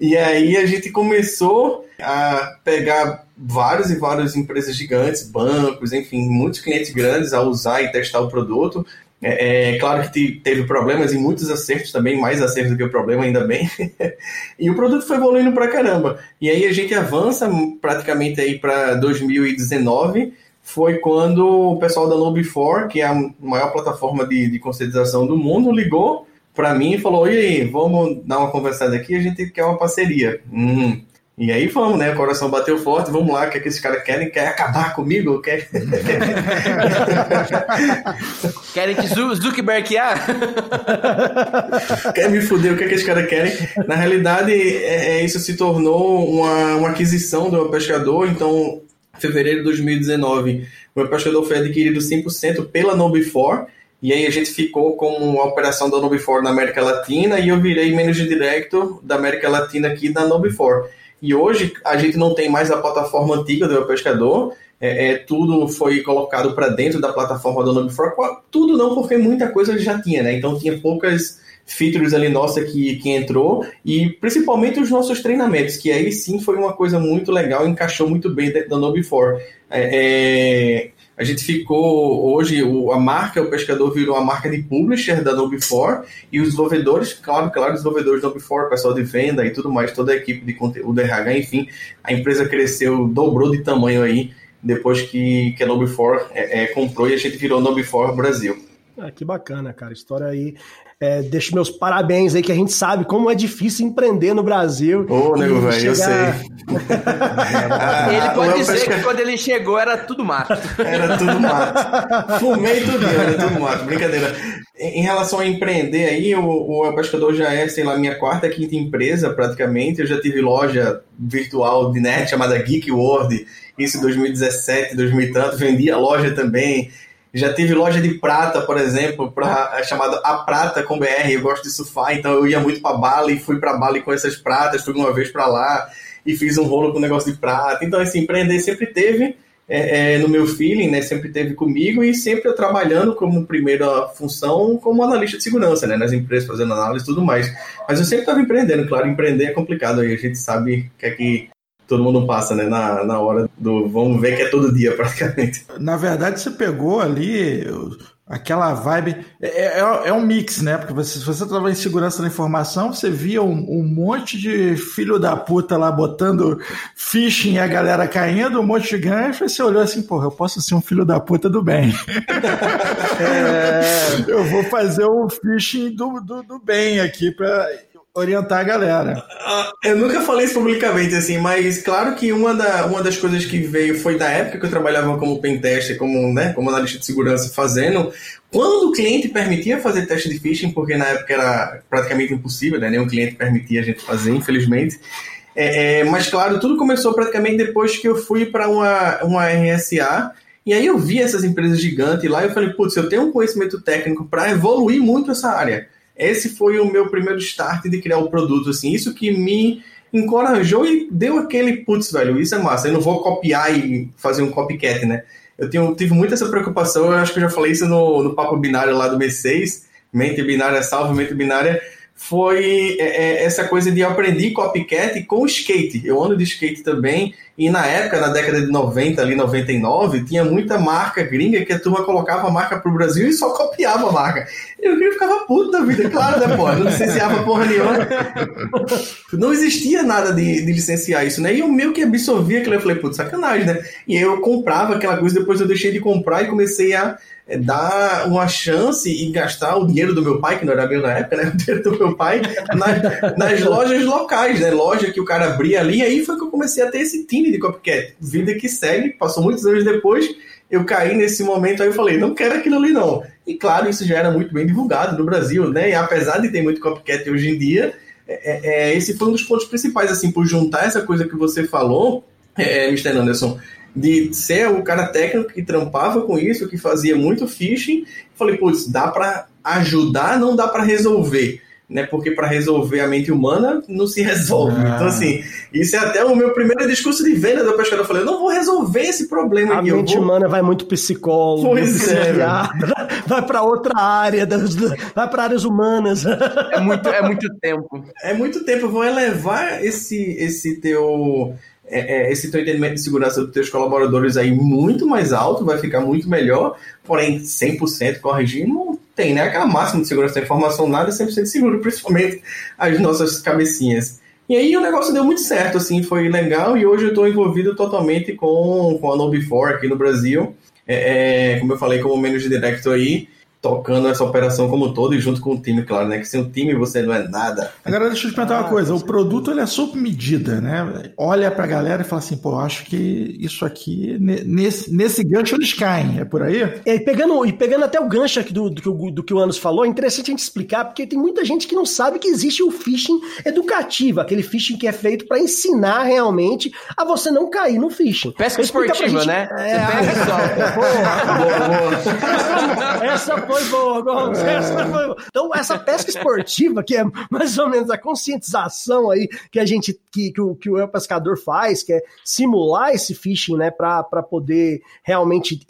E aí a gente começou a pegar várias e várias empresas gigantes, bancos, enfim, muitos clientes grandes a usar e testar o produto. É, é claro que teve problemas e muitos acertos também, mais acertos do que o problema, ainda bem. e o produto foi evoluindo pra caramba. E aí a gente avança praticamente aí para 2019, foi quando o pessoal da Lobe4, que é a maior plataforma de, de conscientização do mundo, ligou para mim e falou: e aí, vamos dar uma conversada aqui, a gente quer uma parceria. Hum. E aí vamos, né? O coração bateu forte, vamos lá, o que, é que esses caras querem? Quer acabar comigo? Quer... querem que Zuckerberg? Quer me fuder? O que, é que esses caras querem? Na realidade, é, é, isso se tornou uma, uma aquisição do meu pescador, então, em fevereiro de 2019, o meu pescador foi adquirido 100% pela Nobe4, e aí a gente ficou com a operação da Nobe4 na América Latina e eu virei manager director da América Latina aqui da Nobe4. E hoje a gente não tem mais a plataforma antiga do Pescador, é, é, tudo foi colocado para dentro da plataforma do Nobe4. Tudo não, porque muita coisa já tinha, né? Então tinha poucas features ali nossa que, que entrou e principalmente os nossos treinamentos, que aí sim foi uma coisa muito legal, encaixou muito bem dentro da Nobe4. É, é, a gente ficou, hoje, o, a marca, o pescador virou a marca de publisher da Nobe4 e os desenvolvedores, claro, claro, os desenvolvedores da Nobe4, pessoal de venda e tudo mais, toda a equipe de conteúdo RH, enfim, a empresa cresceu, dobrou de tamanho aí depois que, que a Nobe4 é, é, comprou e a gente virou Nobe4 Brasil. Ah, que bacana, cara. História aí é, deixo meus parabéns aí, que a gente sabe como é difícil empreender no Brasil. Ô, nego, velho, chegar... eu sei. ele pode dizer que quando ele chegou era tudo mato. Era tudo mato. Fumei tudo, era tudo mato. Brincadeira. Em relação a empreender aí, o, o Pescador já é, sei lá, minha quarta, quinta empresa praticamente. Eu já tive loja virtual de net chamada Geek World, isso em 2017, 2000 e tanto. Vendia loja também já tive loja de prata, por exemplo, pra, é chamada A Prata com BR. Eu gosto de surfar, então eu ia muito para Bali, fui para Bali com essas pratas, fui uma vez para lá e fiz um rolo com negócio de prata. Então, assim, empreender sempre teve é, é, no meu feeling, né? Sempre teve comigo e sempre eu trabalhando como primeira função como analista de segurança, né? Nas empresas, fazendo análise e tudo mais. Mas eu sempre estava empreendendo, claro, empreender é complicado aí, a gente sabe que é que todo mundo passa, né? Na, na hora do vamos ver que é todo dia, praticamente. Na verdade, você pegou ali aquela vibe. É, é, é um mix, né? Porque você, se você trabalha em segurança da informação, você via um, um, monte de filho da puta lá botando phishing e a galera caindo, um monte de gancho, e você olhou assim, porra, eu posso ser um filho da puta do bem. é, eu vou fazer o um phishing do, do, do bem aqui para orientar a galera. Ah, eu nunca falei isso publicamente, assim, mas claro que uma, da, uma das coisas que veio foi da época que eu trabalhava como pentester, como, né, como analista de segurança fazendo, quando o cliente permitia fazer teste de phishing, porque na época era praticamente impossível, né, nenhum cliente permitia a gente fazer, infelizmente, é, é, mas claro, tudo começou praticamente depois que eu fui para uma, uma RSA, e aí eu vi essas empresas gigantes lá e eu falei, putz, eu tenho um conhecimento técnico para evoluir muito essa área esse foi o meu primeiro start de criar o produto, assim, isso que me encorajou e deu aquele, putz, velho, isso é massa, eu não vou copiar e fazer um copycat, né? Eu tenho, tive muito essa preocupação, eu acho que eu já falei isso no, no papo binário lá do B6, mente binária salve mente binária, foi é, é, essa coisa de eu aprendi copycat com skate. Eu ando de skate também, e na época, na década de 90, ali 99, tinha muita marca gringa que a turma colocava a marca pro Brasil e só copiava a marca. Eu ficava puto da vida, claro, né, pô? Não licenciava porra nenhuma. Não existia nada de, de licenciar isso, né? E eu meio que absorvia aquilo, eu falei, putz, sacanagem, né? E eu comprava aquela coisa, depois eu deixei de comprar e comecei a dar uma chance e gastar o dinheiro do meu pai, que não era meu na época, né? O dinheiro do meu pai, nas, nas lojas locais, né? Loja que o cara abria ali, e aí foi que eu comecei a ter esse time de copycat. Vida que segue, passou muitos anos depois, eu caí nesse momento aí eu falei, não quero aquilo ali não. E claro, isso já era muito bem divulgado no Brasil, né? E apesar de ter muito copycat hoje em dia, é, é, esse foi um dos pontos principais, assim, por juntar essa coisa que você falou, é, Mr. Anderson, de ser o cara técnico que trampava com isso, que fazia muito phishing. Falei, putz, dá para ajudar, não dá para resolver. Né, porque para resolver a mente humana não se resolve. Ah. Então, assim, isso é até o meu primeiro discurso de venda da pescador. Eu falei, eu não vou resolver esse problema a aqui. A mente vou... humana vai muito psicólogo, pois é, vai para outra área, vai para áreas humanas. É muito, é muito tempo. É muito tempo. Eu vou elevar esse, esse teu é, é, esse teu entendimento de segurança dos teus colaboradores aí muito mais alto, vai ficar muito melhor, porém 100% corrigir não tem, né? Aquela máxima de segurança da informação, nada é 100% seguro, principalmente as nossas cabecinhas. E aí o negócio deu muito certo, assim, foi legal e hoje eu estou envolvido totalmente com, com a No4 aqui no Brasil, é, é, como eu falei, como Manager Director aí, tocando essa operação como todo e junto com o time, claro, né? Que sem o time você não é nada. Agora deixa eu te perguntar ah, uma coisa, o produto ele é sob medida, né? Olha pra galera e fala assim, pô, acho que isso aqui, nesse, nesse gancho eles caem, é por aí? É, e, pegando, e pegando até o gancho aqui do, do, do, do que o Anos falou, é interessante a gente explicar, porque tem muita gente que não sabe que existe o phishing educativo, aquele phishing que é feito para ensinar realmente a você não cair no phishing. Pesca esportiva, gente... né? É, pega só. Porra, boa, boa. Essa foi boa, Gomes. Essa foi boa. Então, essa pesca esportiva, que é mais ou menos a conscientização aí que a gente, que, que, o, que o pescador faz, que é simular esse phishing, né, para poder realmente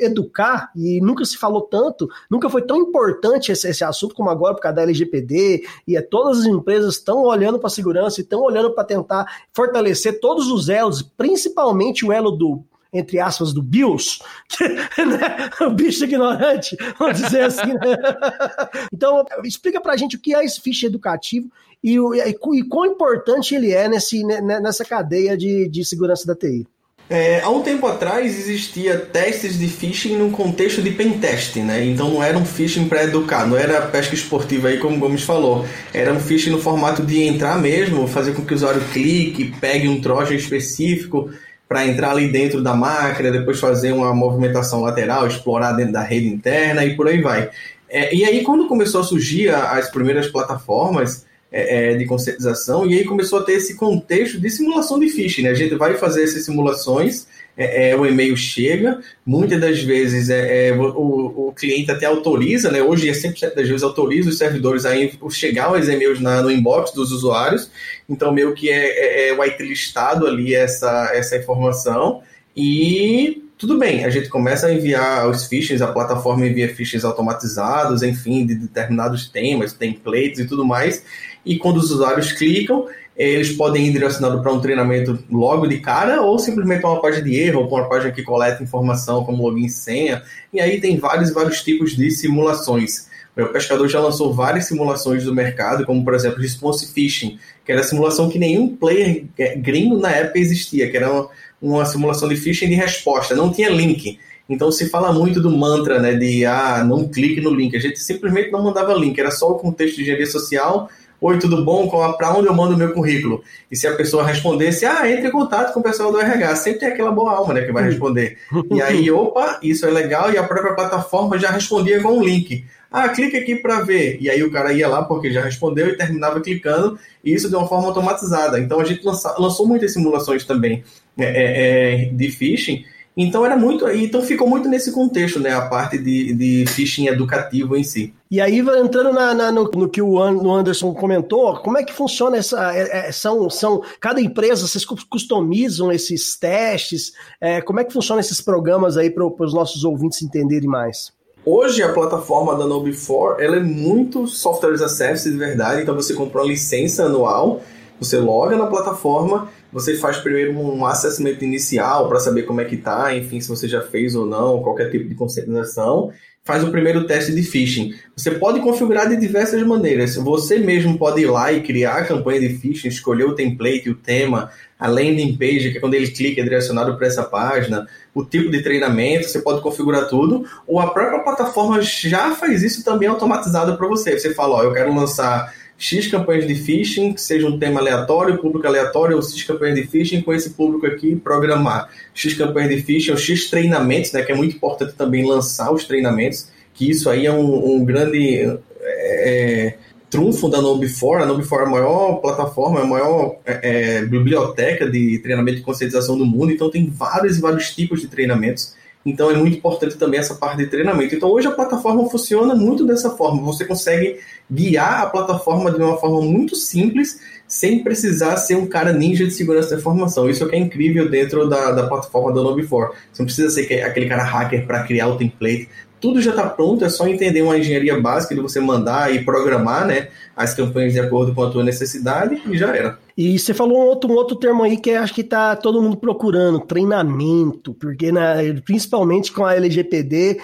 educar, e nunca se falou tanto, nunca foi tão importante esse, esse assunto como agora por causa da LGPD, e é, todas as empresas estão olhando para a segurança e estão olhando para tentar fortalecer todos os elos, principalmente o elo do entre aspas, do que, né, o bicho ignorante, vamos dizer assim. Né? Então, explica pra gente o que é esse ficha educativo e, e, e quão importante ele é nesse, né, né, nessa cadeia de, de segurança da TI. É, há um tempo atrás existia testes de phishing no contexto de pentest, né? Então não era um phishing para educar, não era pesca esportiva aí como o Gomes falou. Era um phishing no formato de entrar mesmo, fazer com que o usuário clique, pegue um trojan específico para entrar ali dentro da máquina, depois fazer uma movimentação lateral, explorar dentro da rede interna e por aí vai. É, e aí, quando começou a surgir as primeiras plataformas é, é, de conscientização, e aí começou a ter esse contexto de simulação de phishing, né? A gente vai fazer essas simulações é, é, o e-mail chega, muitas das vezes é, é o, o, cliente até autoriza, né? hoje é 100% das vezes autoriza os servidores a chegar os e-mails na, no inbox dos usuários, então meio que é, é, é whitelistado ali essa, essa informação. E tudo bem, a gente começa a enviar os phishings, a plataforma envia phishings automatizados, enfim, de determinados temas, templates e tudo mais, e quando os usuários clicam, eles podem ir direcionados para um treinamento logo de cara ou simplesmente para uma página de erro ou para uma página que coleta informação como login e senha. E aí tem vários e vários tipos de simulações. O pescador já lançou várias simulações do mercado, como por exemplo Response Phishing, que era a simulação que nenhum player gringo na época existia, que era uma, uma simulação de phishing de resposta, não tinha link. Então se fala muito do mantra, né, de ah, não clique no link. A gente simplesmente não mandava link, era só o contexto de engenharia social Oi, tudo bom? Para onde eu mando o meu currículo? E se a pessoa respondesse, ah, entre em contato com o pessoal do RH, sempre tem aquela boa alma né, que vai responder. E aí, opa, isso é legal, e a própria plataforma já respondia com um link. Ah, clique aqui para ver. E aí o cara ia lá porque já respondeu e terminava clicando, e isso de uma forma automatizada. Então a gente lança, lançou muitas simulações também é, é, é de phishing, então era muito, então ficou muito nesse contexto, né, a parte de, de phishing educativo em si. E aí, entrando na, na, no, no, que o Anderson comentou, como é que funciona essa. É, é, são, são cada empresa, vocês customizam esses testes? É, como é que funcionam esses programas aí para os nossos ouvintes entenderem mais? Hoje a plataforma da Node4, ela é muito software as a service de verdade, então você compra uma licença anual, você loga na plataforma, você faz primeiro um assessment inicial para saber como é que tá, enfim, se você já fez ou não, qualquer tipo de conscientização, faz o primeiro teste de phishing. Você pode configurar de diversas maneiras. Você mesmo pode ir lá e criar a campanha de phishing, escolher o template, o tema, a landing page, que é quando ele clica é direcionado para essa página, o tipo de treinamento, você pode configurar tudo, ou a própria plataforma já faz isso também automatizado para você. Você fala, ó, eu quero lançar X campanhas de phishing, que seja um tema aleatório, público aleatório, ou X campanhas de phishing com esse público aqui, programar X campanhas de phishing, ou X treinamentos, né, que é muito importante também lançar os treinamentos, que isso aí é um, um grande é, trunfo da Node4. A Node4 é a maior plataforma, é a maior é, é, biblioteca de treinamento de conscientização do mundo, então tem vários e vários tipos de treinamentos. Então é muito importante também essa parte de treinamento. Então hoje a plataforma funciona muito dessa forma. Você consegue guiar a plataforma de uma forma muito simples, sem precisar ser um cara ninja de segurança da informação. Isso é que é incrível dentro da, da plataforma da Node4. Você não precisa ser aquele cara hacker para criar o template tudo já está pronto, é só entender uma engenharia básica de você mandar e programar né, as campanhas de acordo com a tua necessidade e já era. E você falou um outro, um outro termo aí que acho que está todo mundo procurando, treinamento, porque na, principalmente com a LGPD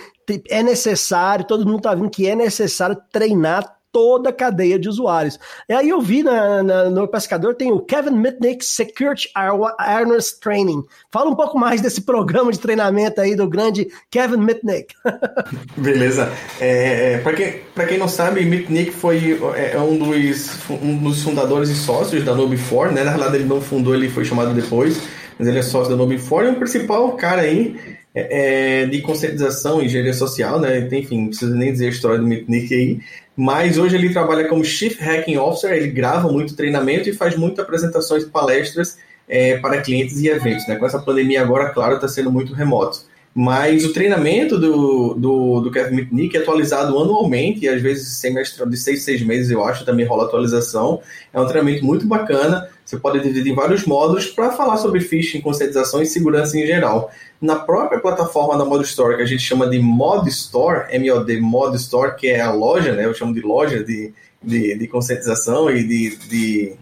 é necessário, todo mundo está vendo que é necessário treinar toda a cadeia de usuários. E aí eu vi na, na, no Pescador tem o Kevin Mitnick Security Awareness Training. Fala um pouco mais desse programa de treinamento aí do grande Kevin Mitnick. Beleza. É, é Para quem, quem não sabe, Mitnick foi é, é, um, dos, um dos fundadores e sócios da Node4, né? Na verdade ele não fundou, ele foi chamado depois, mas ele é sócio da Node4 e é o principal cara aí é, é, de conscientização e engenharia social, né? Enfim, não precisa nem dizer a história do Mitnick aí, mas hoje ele trabalha como Chief Hacking Officer, ele grava muito treinamento e faz muitas apresentações palestras é, para clientes e eventos. Né? Com essa pandemia agora, claro, está sendo muito remoto. Mas o treinamento do, do, do Kevin Mitnick é atualizado anualmente, e às vezes semestre de seis, seis meses, eu acho, também rola atualização. É um treinamento muito bacana. Você pode dividir em vários módulos para falar sobre phishing, conscientização e segurança em geral. Na própria plataforma da Mod Store, que a gente chama de Mod Store, M-O-D, Mod Store, que é a loja, né? Eu chamo de loja de, de, de conscientização e de, de,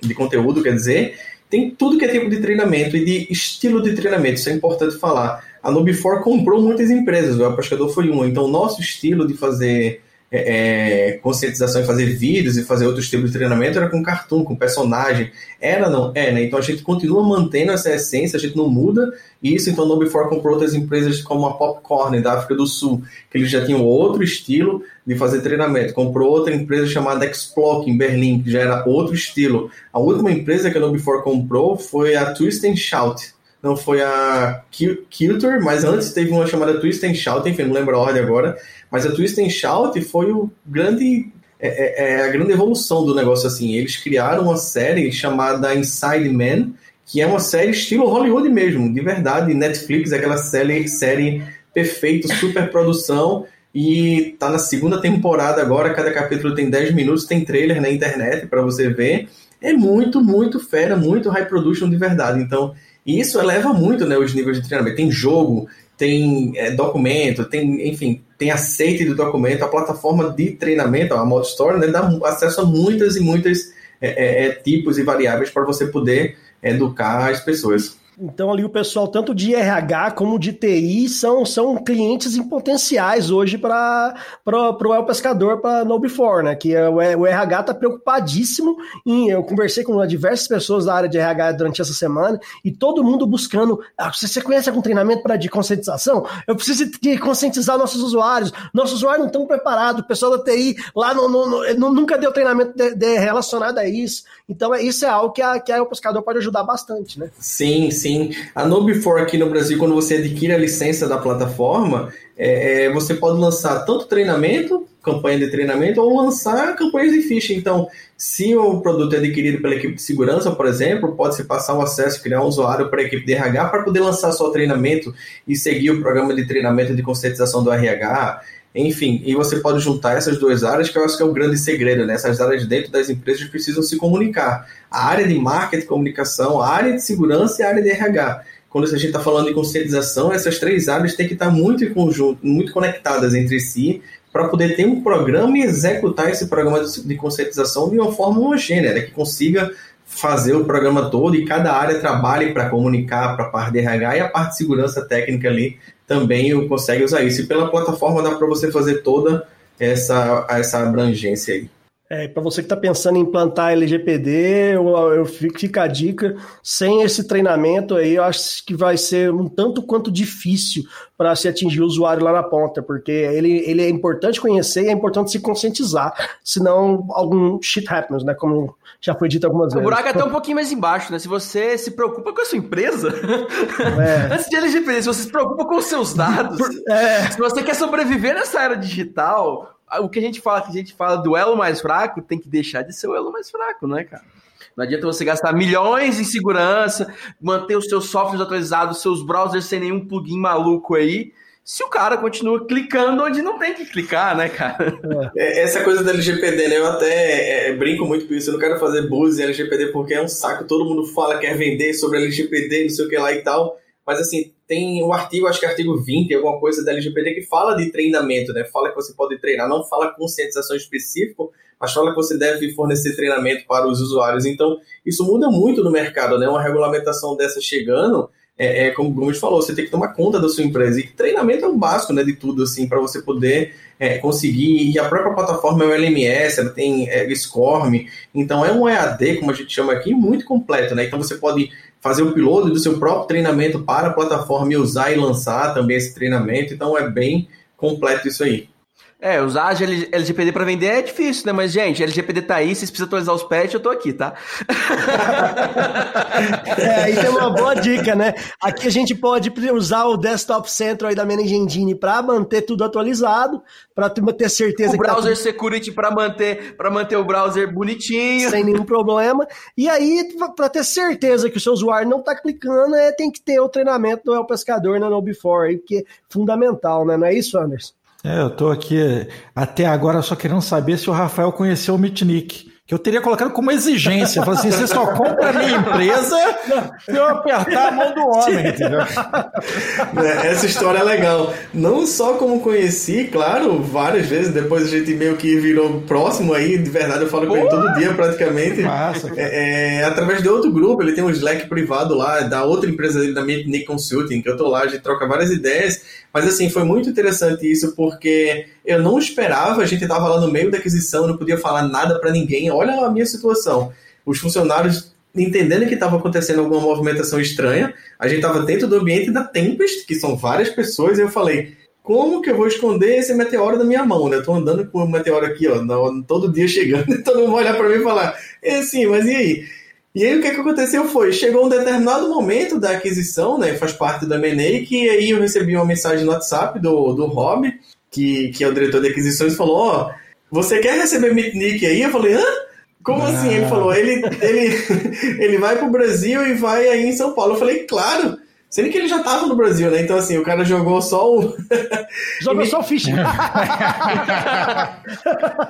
de conteúdo, quer dizer, tem tudo que é tipo de treinamento e de estilo de treinamento, isso é importante falar. A Nub4 comprou muitas empresas, o Apostador foi uma, então o nosso estilo de fazer é, é, conscientização e fazer vídeos e fazer outros tipos de treinamento era com cartoon, com personagem. Era, não? É, né? Então a gente continua mantendo essa essência, a gente não muda isso. Então Nobifore comprou outras empresas como a Popcorn da África do Sul, que eles já tinham outro estilo de fazer treinamento. Comprou outra empresa chamada Explock em Berlim, que já era outro estilo. A última empresa que a Nobifore comprou foi a Twist and Shout. Não foi a Kilter, mas antes teve uma chamada Twist and Shout, enfim, não lembro a ordem agora, mas a Twist and Shout foi o grande é, é, é, a grande evolução do negócio assim. Eles criaram uma série chamada Inside Man, que é uma série estilo Hollywood mesmo, de verdade. Netflix, aquela série, série perfeita, super produção. E tá na segunda temporada agora, cada capítulo tem 10 minutos, tem trailer na internet para você ver. É muito, muito fera, muito high production de verdade. Então, isso eleva muito né, os níveis de treinamento. Tem jogo, tem é, documento, tem, enfim, tem aceite do documento, a plataforma de treinamento, a Mod Store, né, dá acesso a muitas e muitas é, é, é tipos e variáveis para você poder educar as pessoas. Então, ali o pessoal, tanto de RH como de TI, são, são clientes em potenciais hoje para o El Pescador, para No Before, né? Que é, o, o RH está preocupadíssimo em. Eu conversei com diversas pessoas da área de RH durante essa semana e todo mundo buscando. Ah, você, você conhece algum treinamento para de conscientização? Eu preciso de conscientizar nossos usuários. Nossos usuários não estão preparados. O pessoal da TI lá no, no, no, nunca deu treinamento de, de relacionado a isso. Então, é, isso é algo que a, que a El Pescador pode ajudar bastante, né? Sim, sim sim. A Node4 aqui no Brasil, quando você adquire a licença da plataforma, é, é, você pode lançar tanto treinamento, campanha de treinamento, ou lançar campanhas de phishing. Então, se o produto é adquirido pela equipe de segurança, por exemplo, pode-se passar o acesso, criar um usuário para a equipe de RH para poder lançar só treinamento e seguir o programa de treinamento de conscientização do RH. Enfim, e você pode juntar essas duas áreas, que eu acho que é o grande segredo, né? Essas áreas dentro das empresas precisam se comunicar. A área de marketing comunicação, a área de segurança e a área de RH. quando a gente está falando de conscientização, essas três áreas têm que estar muito em conjunto, muito conectadas entre si, para poder ter um programa e executar esse programa de conscientização de uma forma homogênea, né, que consiga fazer o programa todo e cada área trabalhe para comunicar para a parte de RH e a parte de segurança técnica ali também consegue usar isso. E pela plataforma dá para você fazer toda essa, essa abrangência aí. É, para você que está pensando em implantar LGPD, eu, eu fica a dica, sem esse treinamento aí, eu acho que vai ser um tanto quanto difícil para se atingir o usuário lá na ponta, porque ele, ele é importante conhecer e é importante se conscientizar, senão algum shit happens, né? Como já foi dito algumas vezes. O buraco é até um pouquinho mais embaixo, né? Se você se preocupa com a sua empresa, é. antes de LGPD, se você se preocupa com os seus dados, é. se você quer sobreviver nessa era digital, o que a gente fala, que a gente fala do elo mais fraco, tem que deixar de ser o elo mais fraco, né, cara? Não adianta você gastar milhões em segurança, manter os seus softwares atualizados, seus browsers sem nenhum plugin maluco aí, se o cara continua clicando onde não tem que clicar, né, cara? É, essa coisa do LGPD, né? Eu até é, brinco muito com isso. Eu não quero fazer buzz em LGPD porque é um saco. Todo mundo fala, quer vender sobre LGPD, não sei o que lá e tal. Mas assim, tem um artigo, acho que é artigo 20, alguma coisa da LGPD, que fala de treinamento, né? Fala que você pode treinar, não fala conscientização específica, mas fala que você deve fornecer treinamento para os usuários. Então, isso muda muito no mercado, né? Uma regulamentação dessa chegando, é, é como o Gomes falou, você tem que tomar conta da sua empresa. E treinamento é o básico, né, de tudo, assim, para você poder é, conseguir. E a própria plataforma é o LMS, ela tem é, SCORM, então é um EAD, como a gente chama aqui, muito completo, né? Então você pode fazer o piloto do seu próprio treinamento para a plataforma e usar e lançar também esse treinamento. Então é bem completo isso aí. É, usar LGPD para vender é difícil, né? Mas, gente, LGPD tá aí, vocês precisam atualizar os patches, eu tô aqui, tá? é, aí tem uma boa dica, né? Aqui a gente pode usar o Desktop Center aí da Manage Engine para manter tudo atualizado, para ter certeza o que. O tá browser tá security para manter, manter o browser bonitinho. Sem nenhum problema. E aí, para ter certeza que o seu usuário não tá clicando, é, tem que ter o treinamento do El Pescador na No Before aí, que é fundamental, né? Não é isso, Anderson? É, eu estou aqui até agora só querendo saber se o Rafael conheceu o Mitnick. Que eu teria colocado como exigência. Falei assim: você só compra a minha empresa se eu apertar a mão do homem, entendeu? É, essa história é legal. Não só como conheci, claro, várias vezes, depois a gente meio que virou próximo aí, de verdade, eu falo com ele todo dia praticamente. Massa. É, é, através de outro grupo, ele tem um Slack privado lá, da outra empresa dele, da Mitnick Consulting, que eu tô lá, a gente troca várias ideias. Mas assim, foi muito interessante isso porque eu não esperava, a gente estava lá no meio da aquisição, não podia falar nada para ninguém. Olha a minha situação. Os funcionários entendendo que estava acontecendo alguma movimentação estranha, a gente estava dentro do ambiente da Tempest, que são várias pessoas, e eu falei, como que eu vou esconder esse meteoro da minha mão, né? Eu tô andando com o meteoro aqui, ó, todo dia chegando, e todo mundo vai olhar para mim e falar, é assim, mas e aí? E aí o que, que aconteceu foi, chegou um determinado momento da aquisição, né, faz parte da M&A, que aí eu recebi uma mensagem no WhatsApp do, do Rob, que, que é o diretor de aquisições, falou, ó, oh, você quer receber Mitnick aí? Eu falei, hã? Como ah. assim? Ele falou, ele, ele, ele vai pro Brasil e vai aí em São Paulo. Eu falei, claro! Sendo que ele já tava no Brasil, né? Então, assim, o cara jogou só o. jogou só o fish.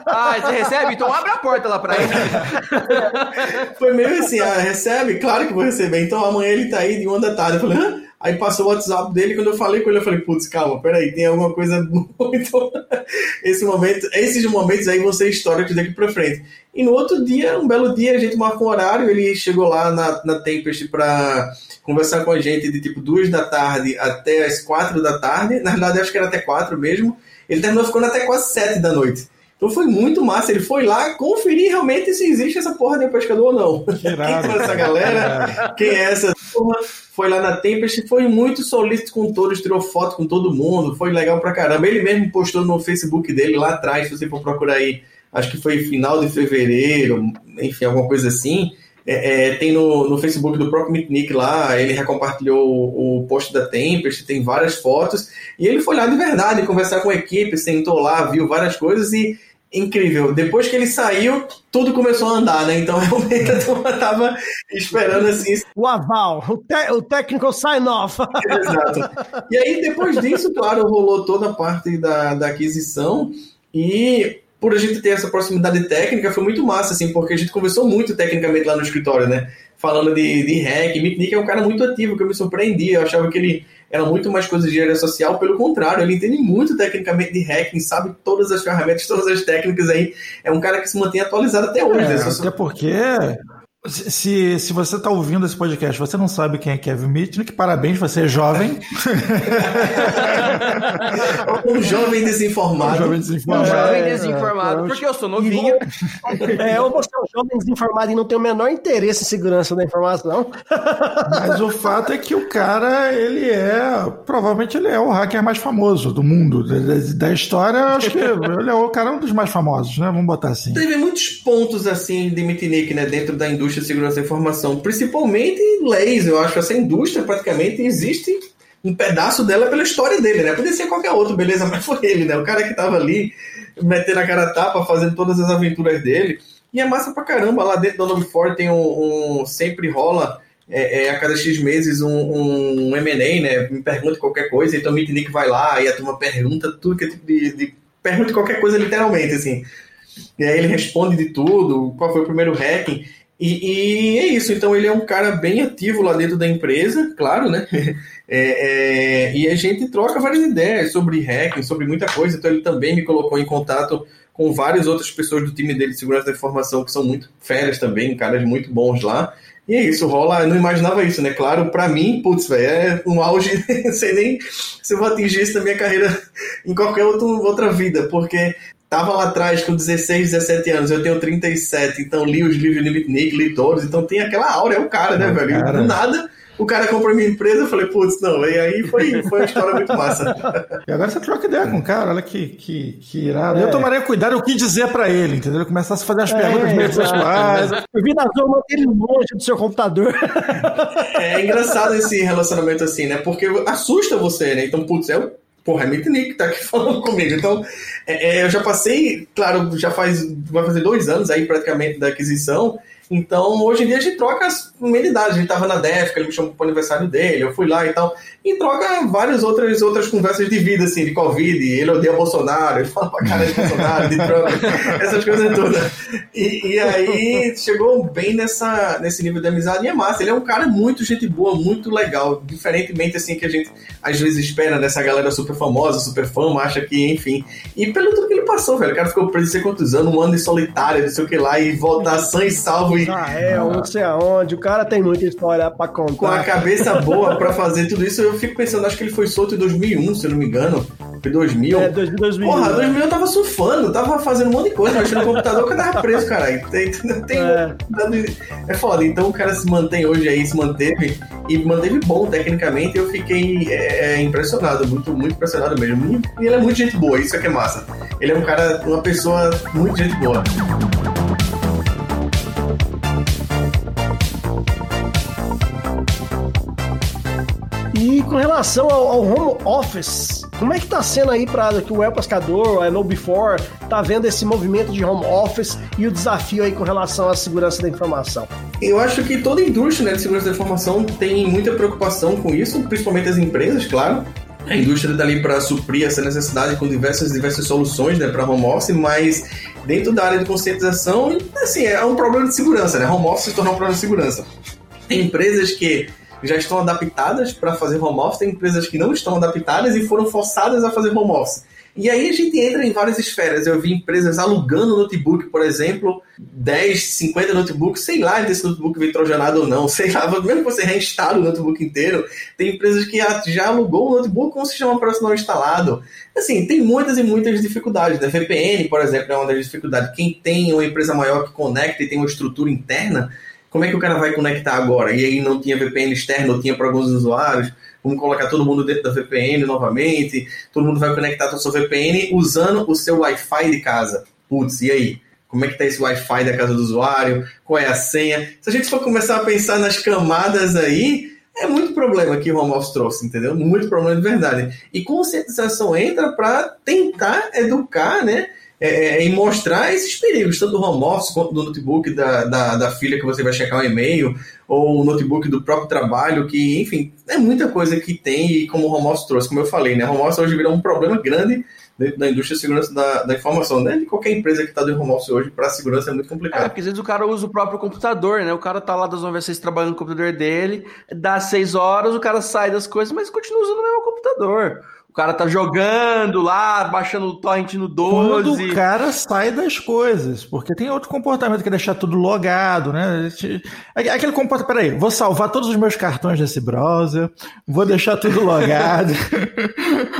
ah, você recebe? Então abre a porta lá pra ele. Foi meio assim, ah, recebe? Claro que vou receber. Então amanhã ele tá aí de uma da tarde. Eu falei, Hã? Aí passou o WhatsApp dele, quando eu falei com ele, eu falei, putz, calma, peraí, tem alguma coisa muito. Esse momento, esses momentos aí vão ser históricos daqui pra frente. E no outro dia, um belo dia, a gente marcou um horário, ele chegou lá na, na Tempest pra conversar com a gente de tipo duas da tarde até as quatro da tarde. Na verdade, acho que era até quatro mesmo. Ele terminou ficando até quase sete da noite. Então foi muito massa. Ele foi lá conferir realmente se existe essa porra de um pescador ou não. Que Quem é essa galera? Quem é essa turma? Foi lá na Tempest, foi muito solícito com todos, tirou foto com todo mundo, foi legal pra caramba. Ele mesmo postou no Facebook dele lá atrás, se você for procurar aí, acho que foi final de fevereiro, enfim, alguma coisa assim. É, é, tem no, no Facebook do próprio Mitnick lá, ele recompartilhou o, o, post da Tempest, tem várias fotos, e ele foi lá de verdade conversar com a equipe, sentou lá, viu várias coisas e incrível. Depois que ele saiu, tudo começou a andar, né? Então realmente a turma tava esperando assim. O aval, o, te, o técnico sign-off. Exato. E aí, depois disso, claro, rolou toda a parte da, da aquisição e por a gente ter essa proximidade técnica, foi muito massa, assim, porque a gente conversou muito tecnicamente lá no escritório, né? falando de, de hack. Mitnick é um cara muito ativo, que eu me surpreendi. Eu achava que ele era muito mais coisa de engenharia social. Pelo contrário, ele entende muito tecnicamente de hacking, sabe todas as ferramentas, todas as técnicas aí. É um cara que se mantém atualizado até hoje. É, né? Até porque se, se você está ouvindo esse podcast, você não sabe quem é Kevin Mitnick, parabéns, você é jovem. um jovem desinformado. Um jovem Um desinformado. jovem É, desinformado, é, porque eu sou novinho. É, ou você é um jovem desinformado e não tem o menor interesse em segurança da informação. Mas o fato é que o cara, ele é. Provavelmente ele é o hacker mais famoso do mundo. Da, da- da história, acho que ele é o cara um dos mais famosos, né? Vamos botar assim. Teve muitos pontos assim de Mitnick, né, dentro da indústria de segurança da informação, principalmente leis. Eu acho que essa indústria praticamente existe um pedaço dela pela história dele, né? Podia ser qualquer outro, beleza, mas foi ele, né? O cara que tava ali metendo a cara a tapa, fazendo todas as aventuras dele. E é massa pra caramba. Lá dentro da Nome Ford tem um, um- sempre rola é, é, a cada X meses um, um M&A, né? Me pergunta qualquer coisa, então o Mitnick vai lá e a turma pergunta tudo que é tipo de, de pergunta qualquer coisa literalmente, assim. E aí ele responde de tudo, qual foi o primeiro hacking. E, e é isso, então ele é um cara bem ativo lá dentro da empresa, claro, né? É, é, e a gente troca várias ideias sobre hacking, sobre muita coisa. Então ele também me colocou em contato com várias outras pessoas do time dele de segurança da informação que são muito férias também, caras muito bons lá. E é isso, rola. Eu não imaginava isso, né? Claro, pra mim, putz, velho, é um auge. sei nem se eu vou atingir isso na minha carreira em qualquer outro, outra vida, porque tava lá atrás com 16, 17 anos, eu tenho 37, então li os livros de li todos, então tem aquela aura, é o cara, né, É velho? Cara. Do nada, o cara comprou minha empresa, eu falei, putz, não, e aí foi, foi uma história muito massa. E agora você troca ideia com o cara, olha que, que, que irado. Eu tomaria cuidado o que dizer pra ele, entendeu? Ele começasse a fazer as perguntas meio pessoais. O Vida Azul mantém ele longe do seu computador. É engraçado esse relacionamento assim, né? Porque assusta você, né? Então, putz, é o. Porra, é Mitnick que tá aqui falando comigo. Então, é, é, eu já passei, claro, já faz. Vai fazer dois anos aí praticamente da aquisição. Então, hoje em dia a gente troca as humanidades. A gente tava na DEF, ele me chamou pro aniversário dele, eu fui lá e tal. E troca várias outras, outras conversas de vida, assim, de Covid. Ele odeia Bolsonaro, ele fala pra cara de Bolsonaro, de Trump, essas coisas todas. E, e aí chegou bem nessa, nesse nível de amizade e é massa. Ele é um cara muito gente boa, muito legal. Diferentemente, assim, que a gente às vezes espera dessa galera super famosa, super fama, acha que, enfim. E pelo tudo que ele passou, velho. O cara ficou preso não sei quantos anos, um ano de solitário, não sei o que lá, e voltar sã e salvo e Ah, é, não sei aonde. O cara tem muita história pra com a contar. cabeça boa pra fazer tudo isso. Eu fico pensando, acho que ele foi solto em 2001, se eu não me engano. Foi 2000. É, 2000, 2000. Porra, 2000 eu tava surfando, tava fazendo um monte de coisa, mexendo no computador que eu tava preso, caralho. Tem, tem, É. é foda. Então o cara se mantém hoje aí, se manteve e manteve bom tecnicamente. Eu fiquei é, impressionado, muito, muito impressionado mesmo. E ele é muito gente boa, isso é que é massa. Ele é um cara, uma pessoa muito gente boa. E com relação ao, ao home office, como é que tá sendo aí para que o El Pescador, a No Before, tá vendo esse movimento de home office e o desafio aí com relação à segurança da informação? Eu acho que toda a indústria né, de segurança da informação tem muita preocupação com isso, principalmente as empresas, claro. A indústria está ali para suprir essa necessidade com diversas, diversas soluções né, para home office, mas dentro da área de conscientização, assim, é um problema de segurança, né? Home office se tornou um problema de segurança. Tem empresas que já estão adaptadas para fazer home office, tem empresas que não estão adaptadas e foram forçadas a fazer home office. E aí a gente entra em várias esferas. Eu vi empresas alugando notebook, por exemplo, 10, 50 notebooks, sei lá se esse notebook vem trojanado ou não, sei lá, mesmo que você reinstale o notebook inteiro, tem empresas que já alugou o notebook com o sistema operacional instalado. Assim, tem muitas e muitas dificuldades. Né? VPN, por exemplo, é uma das dificuldades. Quem tem uma empresa maior que conecta e tem uma estrutura interna, como é que o cara vai conectar agora? E aí não tinha VPN externo, tinha para alguns usuários. Vamos colocar todo mundo dentro da VPN novamente. Todo mundo vai conectar a sua VPN usando o seu Wi-Fi de casa. Putz, e aí? Como é que tá esse Wi-Fi da casa do usuário? Qual é a senha? Se a gente for começar a pensar nas camadas aí, é muito problema que o home office trouxe, entendeu? Muito problema de verdade. E conscientização entra para tentar educar, né? É, é, em mostrar esses perigos, tanto do home office quanto do notebook da, da, da filha que você vai checar um e-mail, ou o notebook do próprio trabalho, que, enfim, é muita coisa que tem e como o home office trouxe, como eu falei, né? O home office hoje virou um problema grande dentro da indústria de segurança da, da informação, né? De qualquer empresa que está de home office hoje, para segurança é muito É, complicado. porque às vezes o cara usa o próprio computador, né? O cara tá lá das 9 às 6 trabalhando no computador dele, dá 6 horas, o cara sai das coisas, mas continua usando o mesmo computador. O cara tá jogando lá, baixando o torrent no Quando 12. o cara sai das coisas, porque tem outro comportamento que é deixar tudo logado, né? Aquele comportamento, peraí, vou salvar todos os meus cartões desse browser, vou deixar tudo logado.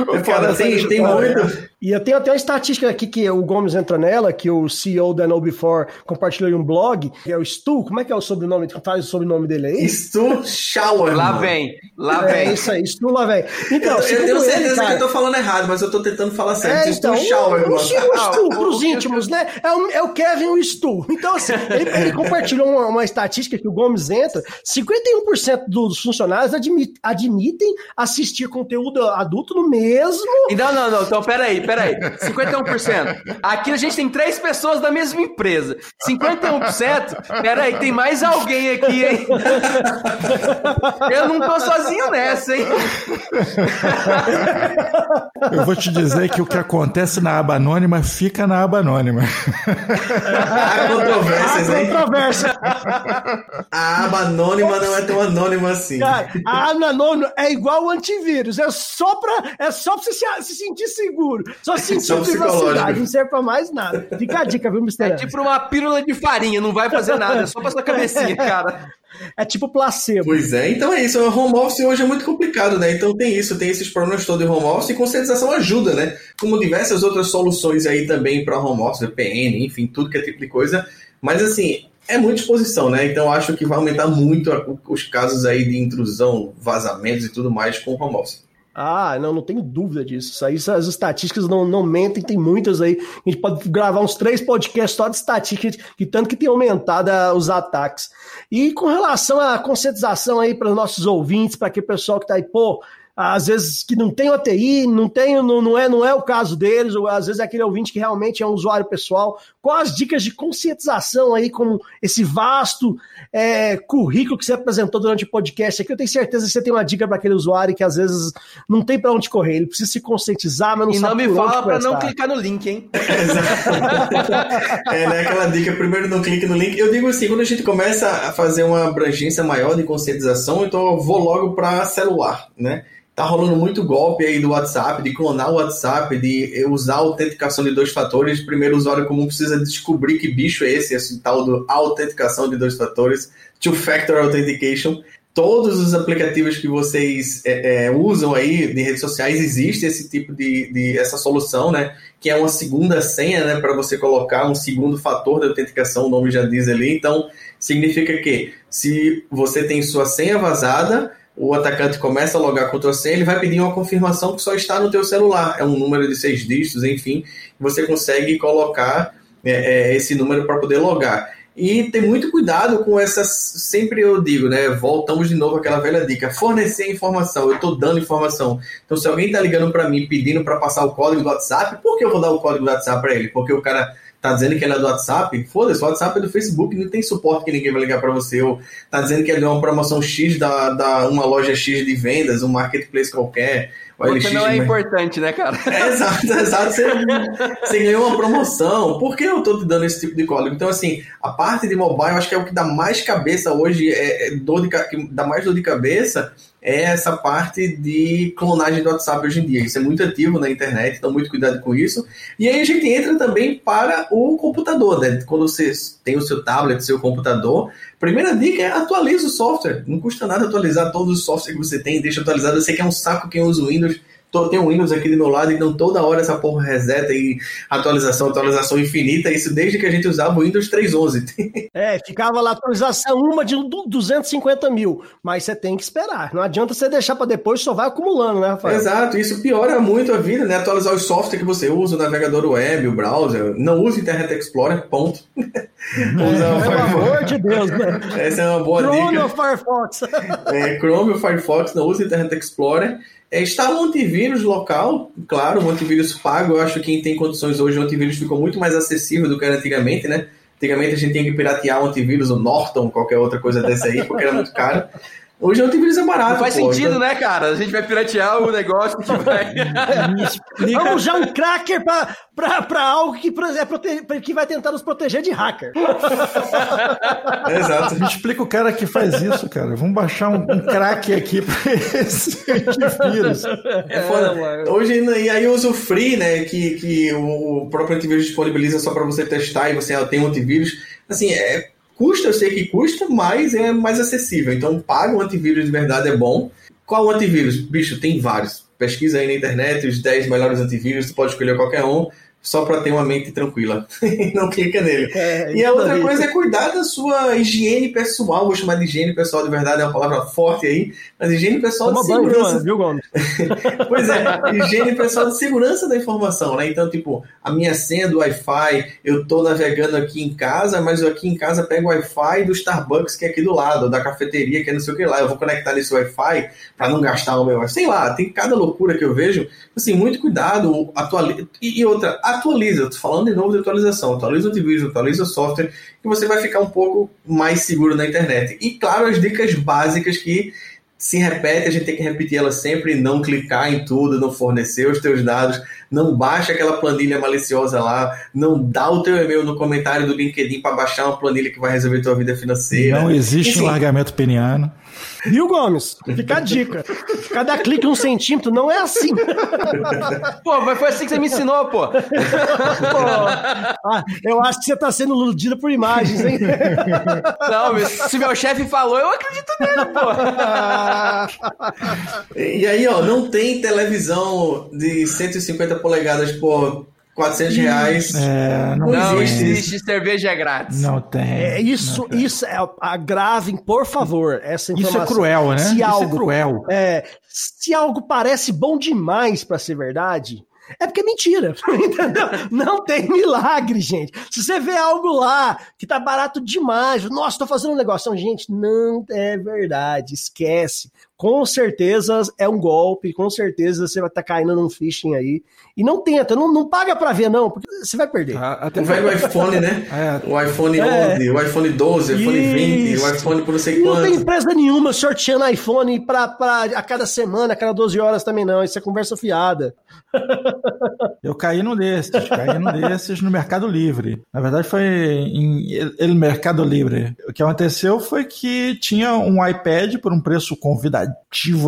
O cara tem, tem muito. E eu tenho até uma estatística aqui que o Gomes entra nela, que o CEO da No Before compartilhou em um blog, que é o Stu, como é que é o sobrenome? Faz o sobrenome dele aí? Stu Shower. Lá vem, lá É vem. isso aí, Stu lá vem. Então, eu, tenho ele, certeza cara, que eu tô falando errado, mas eu tô tentando falar certo. É, Stu então, Shower, o, o, Stu, Ah, pros o- o- íntimos, né? É o, é o Kevin e o Stu. Então, assim, ele, ele compartilhou uma, uma estatística que o Gomes entra, 51% dos funcionários admi- admitem assistir conteúdo adulto no mesmo... Não, não, não. Então, peraí, peraí. 51%. Aqui a gente tem três pessoas da mesma empresa. 51%? Peraí, tem mais alguém aqui, hein? Eu não tô sozinho nessa, hein? Eu vou te dizer que o que acontece na aba anônima fica na aba anônima. Há controvérsias, hein? Controversa. A aba anônima não é tão anônima assim. Cara, a anônimo é igual o antivírus, é só pra, é só pra você se, se sentir seguro, só sentir Só privacidade, não serve pra mais nada. Fica a dica, viu, Mr. É Anderson? tipo uma pílula de farinha, não vai fazer nada, é só pra sua cabecinha, cara. É tipo placebo. Pois é, então é isso. O home office hoje é muito complicado, né? Então tem isso, tem esses problemas todos em home office e conscientização ajuda, né? Como diversas outras soluções aí também para home office, VPN, enfim, tudo que é tipo de coisa. Mas assim, é muita exposição, né? Então acho que vai aumentar muito os casos aí de intrusão, vazamentos e tudo mais com o home office. Ah, não, não tenho dúvida disso. Isso aí, as estatísticas não, não mentem, tem muitas aí. A gente pode gravar uns três podcasts só de estatísticas, de tanto que tem aumentado ah, os ataques. E com relação à conscientização aí para os nossos ouvintes, para aquele pessoal que tá aí, pô, às vezes que não tem OTI, não tem, não, não, é, não é o caso deles, ou às vezes é aquele ouvinte que realmente é um usuário pessoal. Quais as dicas de conscientização aí, com esse vasto é, currículo que você apresentou durante o podcast aqui? Eu tenho certeza que você tem uma dica para aquele usuário que às vezes não tem para onde correr, ele precisa se conscientizar, mas não E sabe não me fala pra não clicar no link, hein? É, né? Aquela dica, primeiro não clique no link. Eu digo assim, quando a gente começa a fazer uma abrangência maior de conscientização, então eu vou logo para celular, né? Tá rolando muito golpe aí do WhatsApp, de clonar o WhatsApp, de usar a autenticação de dois fatores. Primeiro, o usuário comum precisa descobrir que bicho é esse, esse tal do autenticação de dois fatores, two-factor authentication. Todos os aplicativos que vocês é, é, usam aí de redes sociais existe esse tipo de, de essa solução, né? Que é uma segunda senha, né? Para você colocar um segundo fator de autenticação, o nome já diz ali. Então, significa que se você tem sua senha vazada, o atacante começa a logar com a tua senha, ele vai pedir uma confirmação que só está no teu celular. É um número de seis dígitos, enfim. Você consegue colocar é, é, esse número para poder logar. E ter muito cuidado com essas. Sempre eu digo, né? Voltamos de novo àquela velha dica: fornecer informação. Eu estou dando informação. Então, se alguém está ligando para mim pedindo para passar o código do WhatsApp, por que eu vou dar o código do WhatsApp para ele? Porque o cara tá dizendo que ele é do WhatsApp? Foda-se, o WhatsApp é do Facebook, não tem suporte que ninguém vai ligar para você. Ou tá dizendo que é de uma promoção X da, da uma loja X de vendas, um marketplace qualquer. O LX não é de- importante, né, cara? é, exato, exato. Você, você ganhou uma promoção. Por que eu tô te dando esse tipo de código? Então, assim, a parte de mobile, eu acho que é o que dá mais cabeça hoje, é, é dor de, que dá mais dor de cabeça, é essa parte de clonagem do WhatsApp hoje em dia. Isso é muito ativo na internet, então muito cuidado com isso. E aí a gente entra também para o computador, né? Quando você tem o seu tablet, seu computador, primeira dica é atualize o software. Não custa nada atualizar todos os softwares que você tem, deixa atualizado. Eu sei que é um saco quem usa o Windows. Tô, tem o Windows aqui do meu lado, então toda hora essa porra reseta e atualização, atualização infinita. Isso desde que a gente usava o Windows 3.11. É, ficava lá atualização uma de du- 250 mil, mas você tem que esperar. Não adianta você deixar para depois, só vai acumulando, né, Rafael? Exato, isso piora muito a vida, né? Atualizar os softwares que você usa, o navegador web, o browser. Não use Internet Explorer, ponto. Usa o Pelo amor de Deus, né? Essa é uma boa Chrome dica. ou Firefox? É, Chrome ou Firefox, não use Internet Explorer. É, instala um antivírus local, claro, um antivírus pago. Eu acho que quem tem condições hoje, o antivírus ficou muito mais acessível do que era antigamente, né? Antigamente a gente tinha que piratear um antivírus, o Norton, qualquer outra coisa dessa aí, porque era muito caro. Hoje o antivírus é barato. Não faz pô, sentido, então- né, cara? A gente vai piratear o negócio que vai. Vamos usar um cracker pra, pra, pra algo que, é prote- que vai tentar nos proteger de hacker. Exato. Me explica o cara que faz isso, cara. Vamos baixar um, um crack aqui pra esse vírus. É foda. Hoje, e aí eu uso o Free, né? Que, que o próprio antivírus disponibiliza só para você testar e você tem um antivírus. Assim, é, custa, eu sei que custa, mas é mais acessível. Então, paga um antivírus de verdade, é bom. Qual antivírus? Bicho, tem vários. Pesquisa aí na internet os 10 melhores antivírus, tu pode escolher qualquer um, só para ter uma mente tranquila. Não clica nele. É, E a outra coisa é cuidar da sua higiene pessoal. Vou chamar de higiene pessoal de verdade, é uma palavra forte aí. Mas higiene pessoal Toma de banho, segurança. mano? viu, Gomes? Pois é, higiene pessoal de segurança da informação, né? Então, tipo, a minha senha do Wi-Fi, eu tô navegando aqui em casa, mas eu aqui em casa pego o Wi-Fi do Starbucks, que é aqui do lado, da cafeteria, que é não sei o que lá. Eu vou conectar nesse Wi-Fi para não gastar o meu Wi-Fi. Sei lá, tem cada loucura que eu vejo. Assim, muito cuidado, atualiza. E, e outra, atualiza. Eu tô falando de novo de atualização. Atualiza o antivírus, atualiza o software, que você vai ficar um pouco mais seguro na internet. E, claro, as dicas básicas que se repete, a gente tem que repetir ela sempre, não clicar em tudo, não fornecer os teus dados, não baixa aquela planilha maliciosa lá, não dá o teu e-mail no comentário do LinkedIn para baixar uma planilha que vai resolver tua vida financeira. Não existe Enfim, largamento peniano. Viu, Gomes? Fica a dica. Cada clique um centímetro não é assim. Pô, mas foi assim que você me ensinou, pô. Pô, ah, eu acho que você tá sendo iludido por imagens, hein? Não, mas se meu chefe falou, eu acredito nele, pô. E aí, ó, não tem televisão de 150 polegadas por 400 reais. É, não, Não existe. existe cerveja grátis. Não tem. É isso, isso é. Agravem, por favor, essa Isso informação. é cruel, né? Se Isso é algo, cruel. é, se algo parece bom demais pra ser verdade, é porque é mentira. Entendeu? Não tem milagre, gente. Se você vê algo lá que tá barato demais, nossa, tô fazendo um negócio. Não, gente, não é verdade. Esquece. Com certeza é um golpe, com certeza você vai estar caindo num phishing aí. E não tenta, não, não paga pra ver, não, porque você vai perder. A- Até O velho iPhone, né? É. O iPhone É. 11, o iPhone 12, o iPhone 20, Isso. o iPhone por não sei Não tem quanto. empresa nenhuma sorteando iPhone pra, pra, a cada semana, a cada 12 horas também não. Isso é conversa fiada. Eu caí num desses, caí num desses no Mercado Livre. Na verdade, foi em El Mercado Livre. O que aconteceu foi que tinha um iPad por um preço convidativo,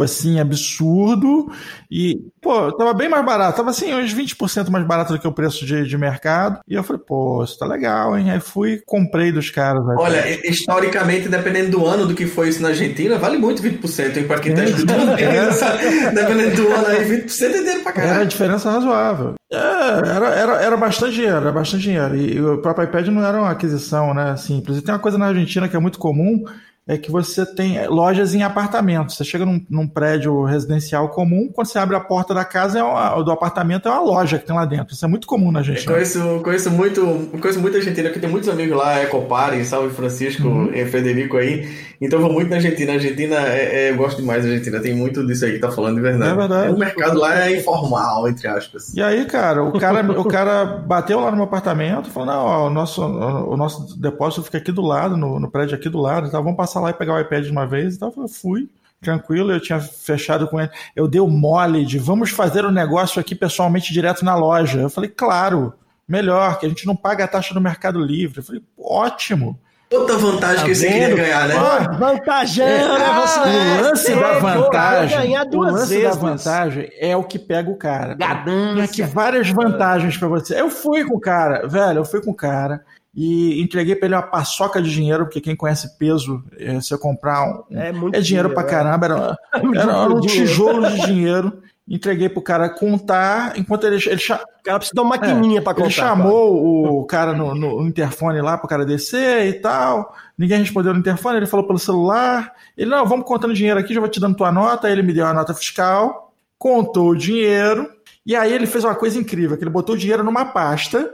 assim, absurdo. E, pô, tava bem mais barato. Tava, assim, uns 20% mais barato do que o preço de, de mercado. E eu falei, pô, isso tá legal, hein? Aí fui comprei dos caras. iPad. Olha, hi- historicamente, dependendo do ano do que foi isso na Argentina, vale muito 20%, hein? Pra quem tá estudando. dependendo do ano aí, 20% é dinheiro pra Era a caralho. diferença razoável. É, era, era, era bastante dinheiro, era bastante dinheiro. E, e o próprio iPad não era uma aquisição né, simples. E tem uma coisa na Argentina que é muito comum, é que você tem lojas em apartamentos. Você chega num, num prédio residencial comum, quando você abre a porta da casa, é uma- do apartamento, é uma loja que tem lá dentro. Isso é muito comum na Argentina. Conheço, conheço muito, conheço muita Argentina, que tem muitos amigos lá, Ecopare, Salve Francisco, Uhum. e Federico aí. Então eu vou muito na Argentina. A Argentina, é, é- eu gosto demais da Argentina. Tem muito disso aí que tá falando de verdade. É verdade. O mercado lá é informal, entre aspas. E aí, cara, o cara, o cara bateu lá no meu apartamento e falou: não, ó, o nosso, o nosso depósito fica aqui do lado, no, no prédio aqui do lado, então vamos passar lá e pegar o iPad de uma vez. Então eu fui, tranquilo, eu tinha fechado com ele. Eu dei o mole de vamos fazer o negócio aqui pessoalmente direto na loja. Eu falei, claro, melhor, que a gente não paga a taxa do Mercado Livre. Eu falei, ótimo. Outra vantagem que você Tá queria ganhar, né? Ó, vantajando, né? Você o lance da vantagem, o lance vezes. da vantagem é o que pega o cara. Tem aqui Ganância. várias vantagens pra você. Eu fui com o cara, velho, eu fui com o cara e entreguei pra ele uma paçoca de dinheiro, porque quem conhece peso, é, se eu comprar um, É muito é dinheiro pra é. caramba, era, era, era um tijolo de dinheiro. Entreguei pro cara contar, enquanto ele, ele, cha- O cara precisa de uma maquininha pra contar. ele chamou o cara no, no interfone lá pro cara descer e tal. Ninguém respondeu no interfone, ele falou pelo celular. Ele, não, vamos contando dinheiro aqui, já vou te dando tua nota. Aí ele me deu a nota fiscal, contou o dinheiro. E aí ele fez uma coisa incrível, que ele botou o dinheiro numa pasta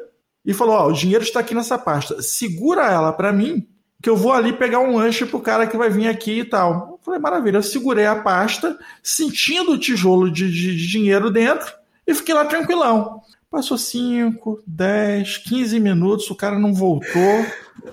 e falou, ó, o dinheiro está aqui nessa pasta. Segura ela para mim, que eu vou ali pegar um lanche pro cara que vai vir aqui e tal. Eu falei, maravilha. Eu segurei a pasta, sentindo o tijolo de, de, de dinheiro dentro e fiquei lá tranquilão. Passou 5, 10, 15 minutos, o cara não voltou.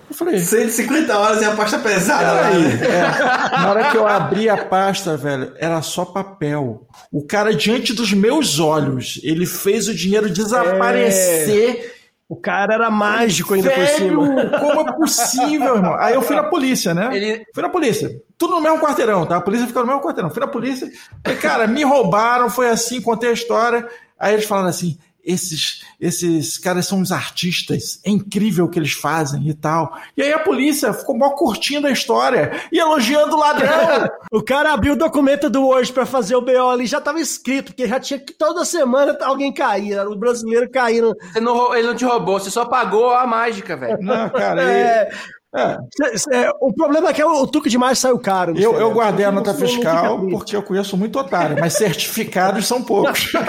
Eu falei. 150 horas e a pasta pesada. Peraí, né? é. Na hora que eu abri a pasta, velho, era só papel. O cara, diante dos meus olhos, ele fez o dinheiro desaparecer. O cara era mágico ainda por Velho, cima. como é possível, irmão? Aí eu fui na polícia, né? Ele- Fui na polícia. Tudo no mesmo quarteirão, tá? A polícia fica no mesmo quarteirão. Fui na polícia. Falei, cara, me roubaram, foi assim, contei a história. Aí eles falaram assim: esses, esses caras são uns artistas, é incrível o que eles fazem e tal. E aí a polícia ficou mó curtindo a história e elogiando o ladrão. O cara abriu o documento do hoje pra fazer o BO ali, já tava escrito, porque já tinha que toda semana alguém caía, o brasileiro caindo. Você não ele não te roubou, você só pagou a mágica, velho. Não, cara, É, é. o problema é que o, o tuque de mais saiu caro. Eu, eu guardei a nota fiscal porque eu conheço muito otário, mas certificados são poucos.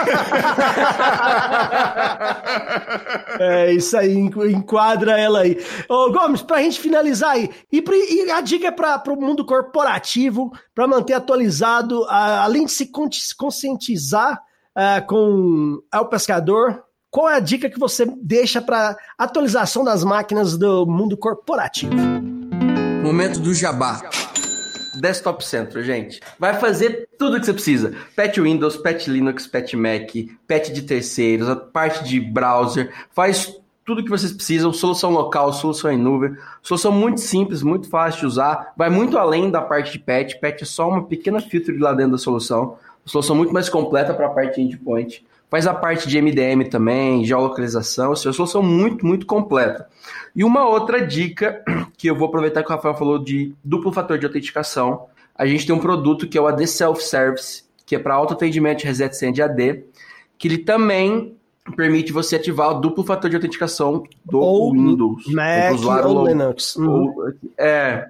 É isso aí, enqu- enquadra ela aí. Ô, Gomes, pra gente finalizar aí, e, pra- e a dica para o mundo corporativo, para manter atualizado, a- além de se con- conscientizar ah, com o pescador, qual é a dica que você deixa para atualização das máquinas do mundo corporativo? Momento do jabá. Desktop Central, gente. Vai fazer tudo o que você precisa. Patch Windows, patch Linux, patch Mac, patch de terceiros, a parte de browser. Faz tudo que vocês precisam. Solução local, solução em nuvem. Solução muito simples, muito fácil de usar. Vai muito além da parte de patch. Patch é só uma pequena filtro lá dentro da solução. Solução muito mais completa para a parte endpoint. Faz a parte de MDM também, geolocalização. Assim, é uma solução muito, muito completa. E uma outra dica que eu vou aproveitar que o Rafael falou de duplo fator de autenticação. A gente tem um produto que é o AD Self Service, que é para autoatendimento reset senha de AD, que ele também permite você ativar o duplo fator de autenticação do Ou Windows. Mac do usuário ou Linux. Uhum. ou- é,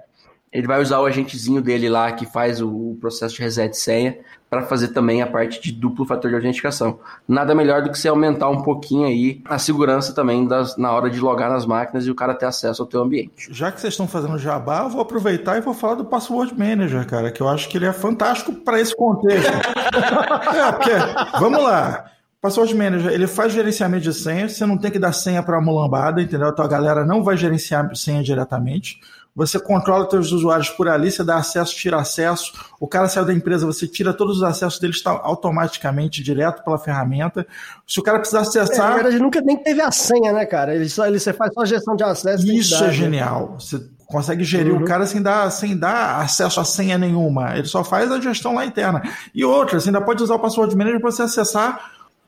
ele vai usar o agentezinho dele lá que faz o processo de reset senha para fazer também a parte de duplo fator de autenticação. Nada melhor do que você aumentar um pouquinho aí a segurança também das, na hora de logar nas máquinas e o cara ter acesso ao teu ambiente. Já que vocês estão fazendo jabá, eu vou aproveitar e vou falar do Password Manager, cara, que eu acho que ele é fantástico para esse contexto. é, porque, vamos lá. Password Manager, ele faz gerenciamento de senha, você não tem que dar senha para mulambada, entendeu? A tua galera não vai gerenciar senha diretamente. Você controla teus usuários por ali, você dá acesso, tira acesso. O cara saiu da empresa, você tira todos os acessos dele está automaticamente direto pela ferramenta. Se o cara precisar É, na acessar, verdade, nunca nem teve a senha, né, cara? Ele só, ele, você faz só gestão de acesso. Isso é identidade, né? genial. Você consegue gerir Uhum. o cara sem dar, sem dar acesso a senha nenhuma. Ele só faz a gestão lá interna. E outra, você ainda pode usar o password manager para você acessar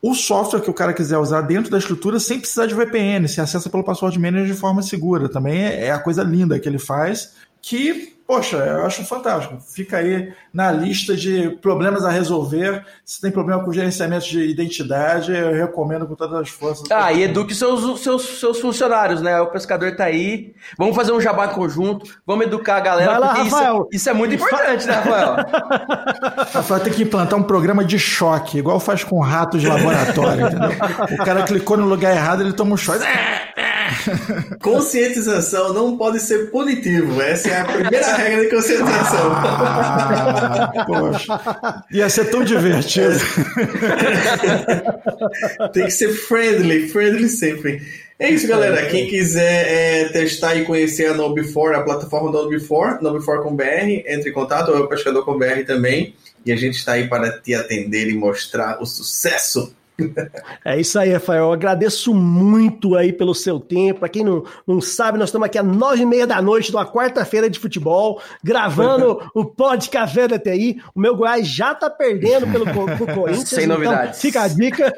o software que o cara quiser usar dentro da estrutura sem precisar de VPN. Você acessa pelo password manager de forma segura. Também é é a coisa linda que ele faz. Que, poxa, eu acho fantástico. Fica aí na lista de problemas a resolver. Se tem problema com gerenciamento de identidade, eu recomendo com todas as forças. Ah, e eduque seus, seus, seus funcionários, né? O pescador tá aí. Vamos fazer um jabá conjunto. Vamos educar a galera. Lá, isso, Rafael. isso é muito importante, né, Rafael? Rafael tem que implantar um programa de choque, igual faz com ratos de laboratório, entendeu? O cara clicou no lugar errado, ele toma um choque. Conscientização não pode ser punitivo. Essa é a primeira regra de conscientização. Ah, poxa. Ia ser tão divertido. Tem que ser friendly, friendly sempre. É isso, galera. Quem quiser é, testar e conhecer a No4, a plataforma da No4, No4 com BR, entre em contato, ou o Pescador com BR também. E a gente está aí para te atender e mostrar o sucesso. É isso aí, Rafael. Eu agradeço muito aí pelo seu tempo. Pra quem não, não sabe, nós estamos aqui às nove e meia da noite, numa quarta-feira de futebol, gravando o Pod Café da TI. O meu Goiás já tá perdendo pelo Corinthians. Sem então novidades. fica a dica.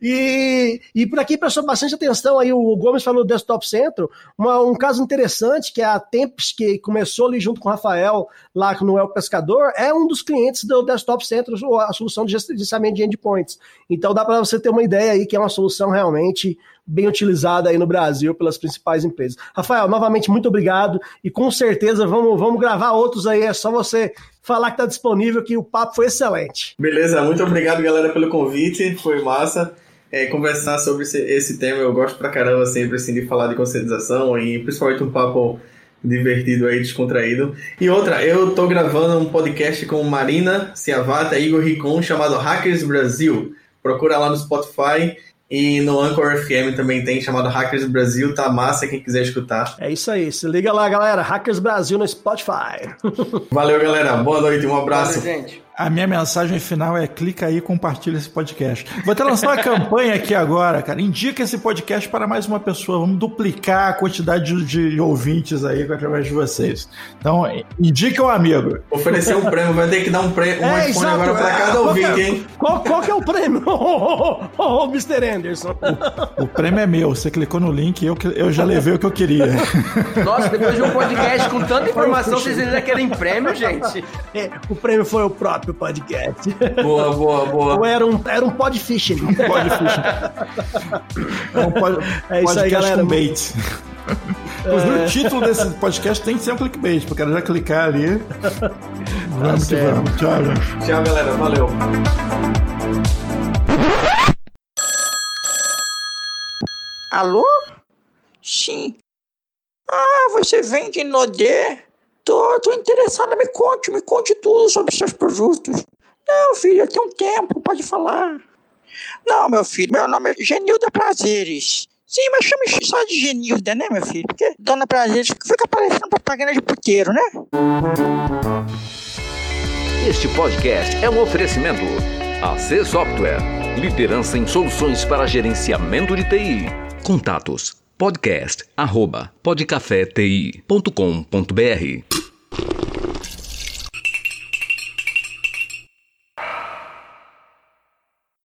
E, e por aqui prestou bastante atenção aí, o Gomes falou do Desktop Centro, uma- um caso interessante que é a Temps, que começou ali junto com o Rafael, lá no El Pescador, é um dos clientes do Desktop Centro, a solução de gerenciamento de endpoints. Então dá para você ter uma ideia aí que é uma solução realmente bem utilizada aí no Brasil pelas principais empresas. Rafael, novamente, muito obrigado e com certeza vamos, vamos gravar outros aí, é só você falar que está disponível, que o papo foi excelente. Beleza, muito obrigado, galera, pelo convite. Foi massa. é, conversar sobre esse, esse tema. Eu gosto pra caramba sempre assim, de falar de conscientização e principalmente um papo divertido aí, descontraído. E outra, eu tô gravando um podcast com Marina Ciavata e Igor Ricon chamado Hackers Brasil. Procura lá no Spotify e no Anchor FM também tem, chamado Hackers Brasil. Tá massa quem quiser escutar. É isso aí. Se liga lá, galera. Hackers Brasil no Spotify. Valeu, galera. Boa noite, um abraço. Valeu, gente. A minha mensagem final é clica aí e compartilha esse podcast. Vou até lançar uma campanha aqui agora, cara. Indica esse podcast para mais uma pessoa. Vamos duplicar a quantidade de, de ouvintes aí através de vocês. Então, indica o amigo. Oferecer um prêmio, vai ter que dar um, prêmio, um É, iPhone exato. agora pra cada Qual que ouvinte, é- hein? Qual, qual que é o prêmio? Ô, oh, oh, Mr. Anderson. O prêmio é meu. Você clicou no link eu, eu já levei o que eu queria. Nossa, depois de um podcast com tanta informação, vocês ainda querem prêmio, gente? É, o prêmio foi o próprio podcast. Boa, boa, boa. Ou era um, era um pod fishing. Pode fechar. É, um pod- É isso aí, podcast galera. com bait. O título desse podcast tem que ser um clickbait, porque eu já clicar ali. Vamos que certo. vamos. Tchau, gente. Tchau, galera. Valeu. Alô? Sim. Ah, você vende Nodé? Tô, tô interessada, me conte, me conte tudo sobre seus produtos. Não, filho, tem um tempo, pode falar. Não, meu filho, meu nome é Genilda Prazeres. Sim, mas chame só de Genilda, né, meu filho? Porque Dona Prazeres fica parecendo propaganda de puteiro, né? Este podcast é um oferecimento. AC Software, liderança em soluções para gerenciamento de TI. Contatos podcast arroba podcafeti.com.br